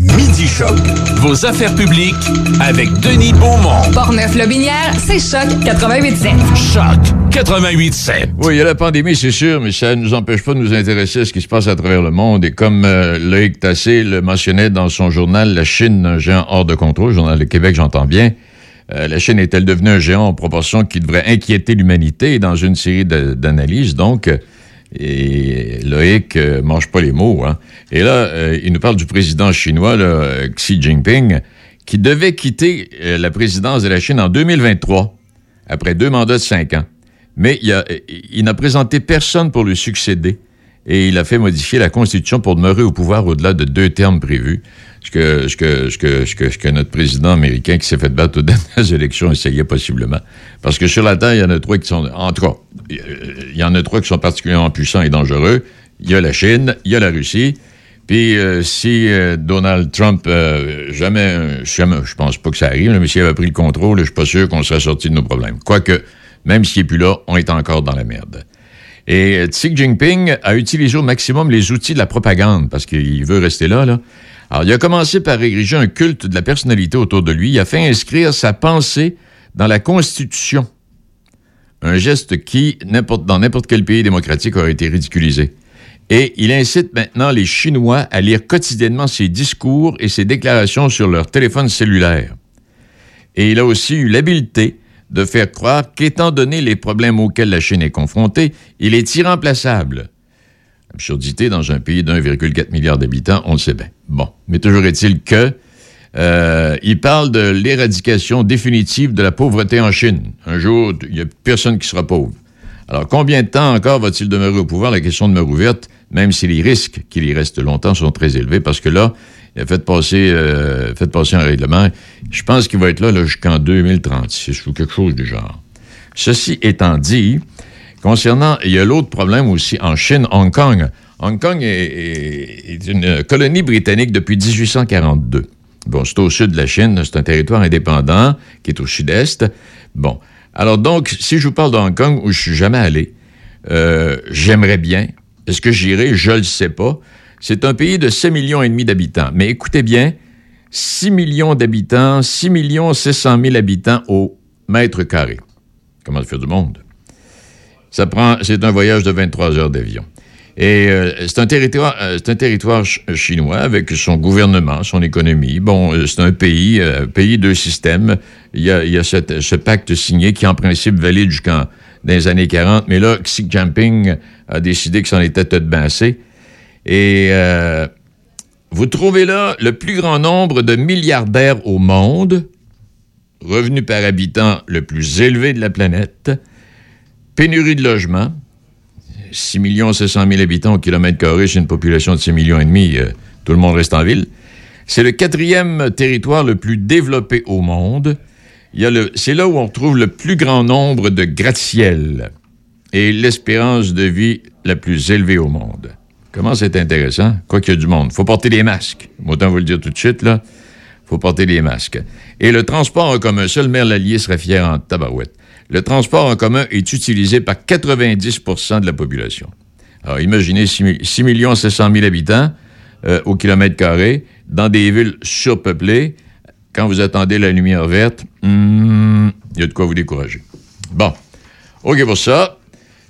Midi Choc. Vos affaires publiques avec Denis Beaumont. Portneuf-Lobinière, c'est Choc 88.7. Choc 88.7. Oui, il y a la pandémie, c'est sûr, mais ça ne nous empêche pas de nous intéresser à ce qui se passe à travers le monde. Et comme euh, Loïc Tassé le mentionnait dans son journal, la Chine, un géant hors de contrôle, journal de Québec, j'entends bien, euh, la Chine est-elle devenue un géant en proportion qui devrait inquiéter l'humanité? Dans une série d'analyses, donc... euh, Et Loïc euh, mange pas les mots. Hein. Et là, euh, il nous parle du président chinois, euh, Xi Jinping, qui devait quitter la présidence de la Chine en 2023, après deux mandats de cinq ans. Mais il, n'a présenté personne pour lui succéder. Et il a fait modifier la Constitution pour demeurer au pouvoir au-delà de deux termes prévus. Ce que, notre président américain qui s'est fait battre aux dernières [laughs] élections essayait possiblement. Parce que sur la Terre, il y en a trois qui sont... En cas, il y en a trois qui sont particulièrement puissants et dangereux. Il y a la Chine, il y a la Russie. Puis euh, si euh, Donald Trump, euh, jamais, euh, jamais, je pense pas que ça arrive, là, mais s'il avait pris le contrôle, je suis pas sûr qu'on serait sorti de nos problèmes. Quoique, même s'il est plus là, on est encore dans la merde. Et Xi Jinping a utilisé au maximum les outils de la propagande parce qu'il veut rester là, là. Alors, il a commencé par ériger un culte de la personnalité autour de lui. Il a fait inscrire sa pensée dans la Constitution. Un geste qui, dans n'importe quel pays démocratique, aurait été ridiculisé. Et il incite maintenant les Chinois à lire quotidiennement ses discours et ses déclarations sur leur téléphone cellulaire. Et il a aussi eu l'habileté de faire croire qu'étant donné les problèmes auxquels la Chine est confrontée, il est irremplaçable. Absurdité dans un pays d'1,4 milliard d'habitants, on le sait bien. Bon, mais toujours est-il que euh, il parle de l'éradication définitive de la pauvreté en Chine. Un jour, il n'y a personne qui sera pauvre. Alors, combien de temps encore va-t-il demeurer au pouvoir? La question demeure ouverte, même si les risques qu'il y reste longtemps sont très élevés, parce que là, il a fait passer, euh, un règlement. Je pense qu'il va être là, jusqu'en 2036 ou quelque chose du genre. Ceci étant dit, concernant, il y a l'autre problème aussi en Chine, Hong Kong. Hong Kong est une colonie britannique depuis 1842. Bon, c'est au sud de la Chine, c'est un territoire indépendant qui est au sud-est. Bon. Alors donc, si je vous parle de Hong Kong où je suis jamais allé, euh, j'aimerais bien. Est-ce que j'irai? Je le sais pas. C'est un pays de 6 millions d'habitants. Mais écoutez bien, 6 millions d'habitants, 6 millions 600 000 habitants au mètre carré. Comment ça fait du monde? Ça prend, c'est un voyage de 23 heures d'avion. Et euh, c'est un territoire, euh, c'est un territoire chinois avec son gouvernement, son économie. Bon, euh, c'est un pays, pays de système. Il y a, ce pacte signé qui, en principe, valide jusqu'en dans les années 40. Mais là, Xi Jinping a décidé que c'en était tout de assez. Et vous trouvez là le plus grand nombre de milliardaires au monde, revenu par habitant le plus élevé de la planète, pénurie de logements, 6 700 000 habitants au kilomètre carré c'est une population de 6 millions et demi, euh, tout le monde reste en ville. C'est le quatrième territoire le plus développé au monde. C'est là où on trouve le plus grand nombre de gratte-ciel et l'espérance de vie la plus élevée au monde. Comment c'est intéressant? Quoi qu'il y ait du monde. faut porter des masques. Autant vous le dire tout de suite, là. faut porter des masques. Et le transport en commun, seul maire Lallier serait fier en tabarouette le transport en commun est utilisé par 90% de la population. Alors, imaginez 6 700 000 habitants euh, au kilomètre carré dans des villes surpeuplées. Quand vous attendez la lumière verte, hmm, il y a de quoi vous décourager. Bon. OK pour ça.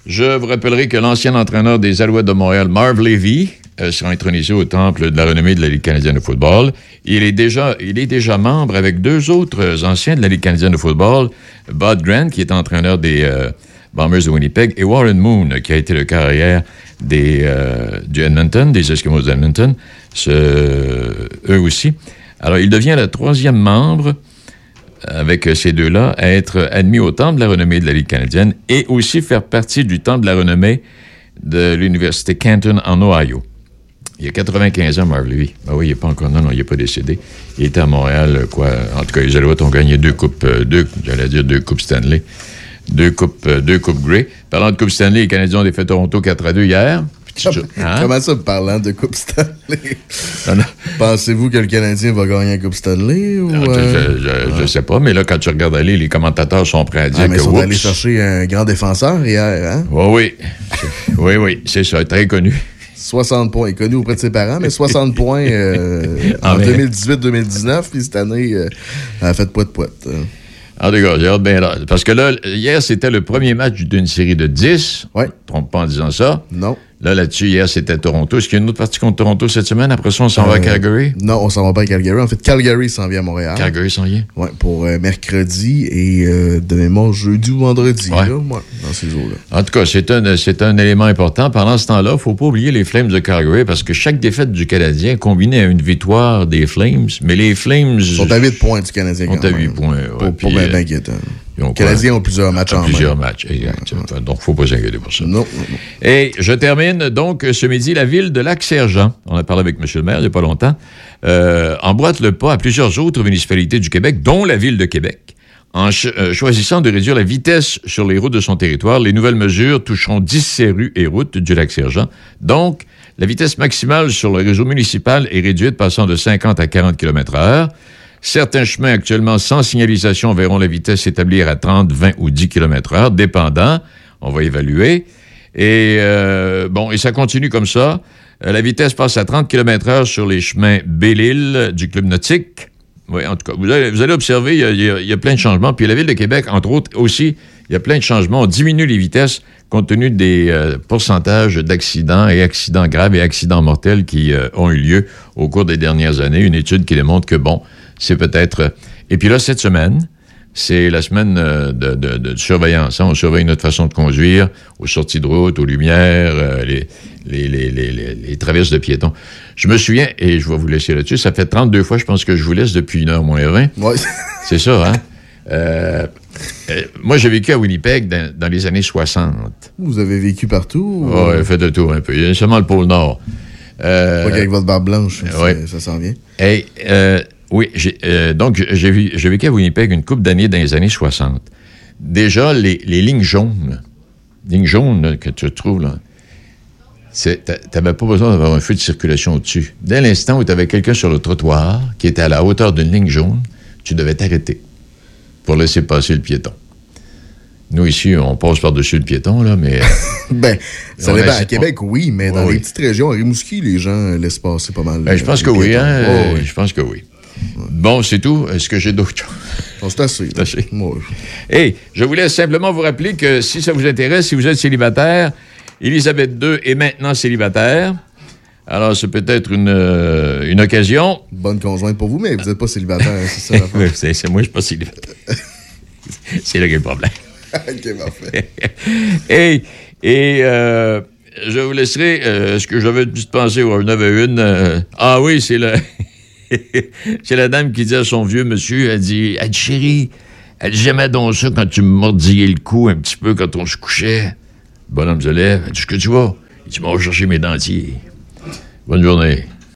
Je vous rappellerai que l'ancien entraîneur des Alouettes de Montréal, Marv Levy, sera intronisé au temple de la renommée de la Ligue canadienne de football. Il est déjà, il est déjà membre avec deux autres anciens de la Ligue canadienne de football, Bud Grant, qui est entraîneur des euh, Bombers de Winnipeg, et Warren Moon, qui a été le carrière des, euh, du Edmonton, des Eskimos d'Edmonton, eux aussi. Alors, il devient le troisième membre avec ces deux-là, à être admis au Temple de la renommée de la Ligue canadienne et aussi faire partie du Temple de la renommée de l'Université Canton en Ohio. Il a 95 ans, Marv Levy. Ah oui, il n'est pas encore, non, non, il n'est pas décédé. Il était à Montréal, euh, quoi. En tout cas, les Alouettes ont gagné deux coupes, euh, deux, j'allais dire deux coupes Stanley. Deux coupes, euh, deux coupes Grey. Parlant de Coupe Stanley, les Canadiens ont défait Toronto 4 à 2 hier. Hein? Comment ça, parlant de Coupe Stanley? Pensez-vous que le Canadien va gagner la Coupe Stanley? Ou, je, ne sais pas, mais là, quand tu regardes aller, les commentateurs sont prêts à dire ah, mais que. Ils sont allés chercher un grand défenseur hier, hein? Oui, oui. oui, oui, c'est ça, très connu. 60 points. Il est connu auprès de ses parents, mais 60 [laughs] points euh, ah, en 2018-2019. Puis cette année, euh, elle a fait poète-poète. Ah, d'accord, j'ai hâte bien là. Parce que là, hier, c'était le premier match d'une série de 10. Oui. Trompe pas en disant ça. Non. Là, là-dessus, hier, c'était Toronto. Est-ce qu'il y a une autre partie contre Toronto cette semaine? Après ça, on s'en va à euh, Calgary? Non, on s'en va pas à Calgary. En fait, Calgary s'en vient à Montréal. Calgary s'en vient? Oui, pour euh, mercredi et euh, de mémoire jeudi ou vendredi, là, dans ces jours-là. En tout cas, c'est un, c'est un élément important. Pendant ce temps-là, il ne faut pas oublier les Flames de Calgary parce que chaque défaite du Canadien combinée à une victoire des Flames, mais les Flames... sont à 8 points du Canadien. Sont à 8 points, ouais. Pour, bien inquiétant. Les Canadiens ont plusieurs matchs en Plusieurs matchs, exact. Donc, il ne faut pas s'inquiéter pour ça. Non, Et je termine donc ce midi la ville de Lac-Sergent. On a parlé avec M. le maire il n'y a pas longtemps. Euh, emboîte le pas à plusieurs autres municipalités du Québec, dont la ville de Québec. En euh, choisissant de réduire la vitesse sur les routes de son territoire, les nouvelles mesures toucheront 10 rues et routes du Lac-Sergent. Donc, la vitesse maximale sur le réseau municipal est réduite, passant de 50 à 40 km h Certains chemins actuellement sans signalisation verront la vitesse s'établir à 30, 20 ou 10 km h dépendant. On va évaluer. Et euh, bon, et ça continue comme ça. Euh, la vitesse passe à 30 km heure sur les chemins Belle-Île du Club nautique. Oui, en tout cas, vous allez, observer, il y, a, plein de changements. Puis la Ville de Québec, entre autres, aussi, il y a plein de changements. On diminue les vitesses compte tenu des euh, pourcentages d'accidents et accidents graves et accidents mortels qui ont eu lieu au cours des dernières années. Une étude qui démontre que, bon, c'est peut-être... euh, Et puis là, cette semaine, c'est la semaine euh, de, de- de surveillance. hein. On surveille notre façon de conduire aux sorties de route, aux lumières, euh, les, les, les, les, traverses de piétons. Je me souviens, et je vais vous laisser là-dessus, ça fait 32 fois, je pense que je vous laisse depuis une heure moins 20. [laughs] C'est ça, hein? Euh, euh, moi, j'ai vécu à Winnipeg dans, dans les années 60. Vous avez vécu partout? Oh, fait de tour un peu. Il y a seulement le pôle Nord. Euh, Pas qu'avec votre barbe blanche, ça- ouais. ça s'en vient. Oui, j'ai, euh, donc j'ai vécu à Winnipeg une couple d'années dans les années 60. Déjà, les, les lignes jaunes, lignes jaunes là, que tu trouves là, t'a- t'avais pas besoin d'avoir un feu de circulation au-dessus. Dès l'instant où tu avais quelqu'un sur le trottoir qui était à la hauteur d'une ligne jaune, tu devais t'arrêter pour laisser passer le piéton. Nous, ici, on passe par-dessus le piéton, là, mais... [laughs] ben, ça dépend. À Québec, oui, mais dans Oui, les oui. petites régions, à Rimouski, les gens laissent passer pas mal. Ben, je pense euh, que oui, hein? Oh, euh, oui. Je pense que oui. Bon, c'est tout. Est-ce que j'ai d'autres choses? C'est assez. Assez. Hey, je voulais simplement vous rappeler que si ça vous intéresse, si vous êtes célibataire, Élisabeth II est maintenant célibataire. Alors, c'est peut-être une, euh, une occasion. Bonne conjointe pour vous, mais vous n'êtes pas célibataire, c'est ça [laughs] c'est moi, je suis pas célibataire. [laughs] c'est là a le problème. [laughs] ok, parfait. Hey, et euh, je vous laisserai euh, ce que j'avais dispensé au 9 à 1. euh, ah oui, c'est le. [laughs] c'est la dame qui dit à son vieux monsieur, elle dit, elle chérie, elle dit, j'aimais donc ça quand tu me mordillais le cou un petit peu quand on se couchait. Bonhomme se lève, elle dit, ce que tu vas? Il dit, chercher mes dentiers. Bonne journée.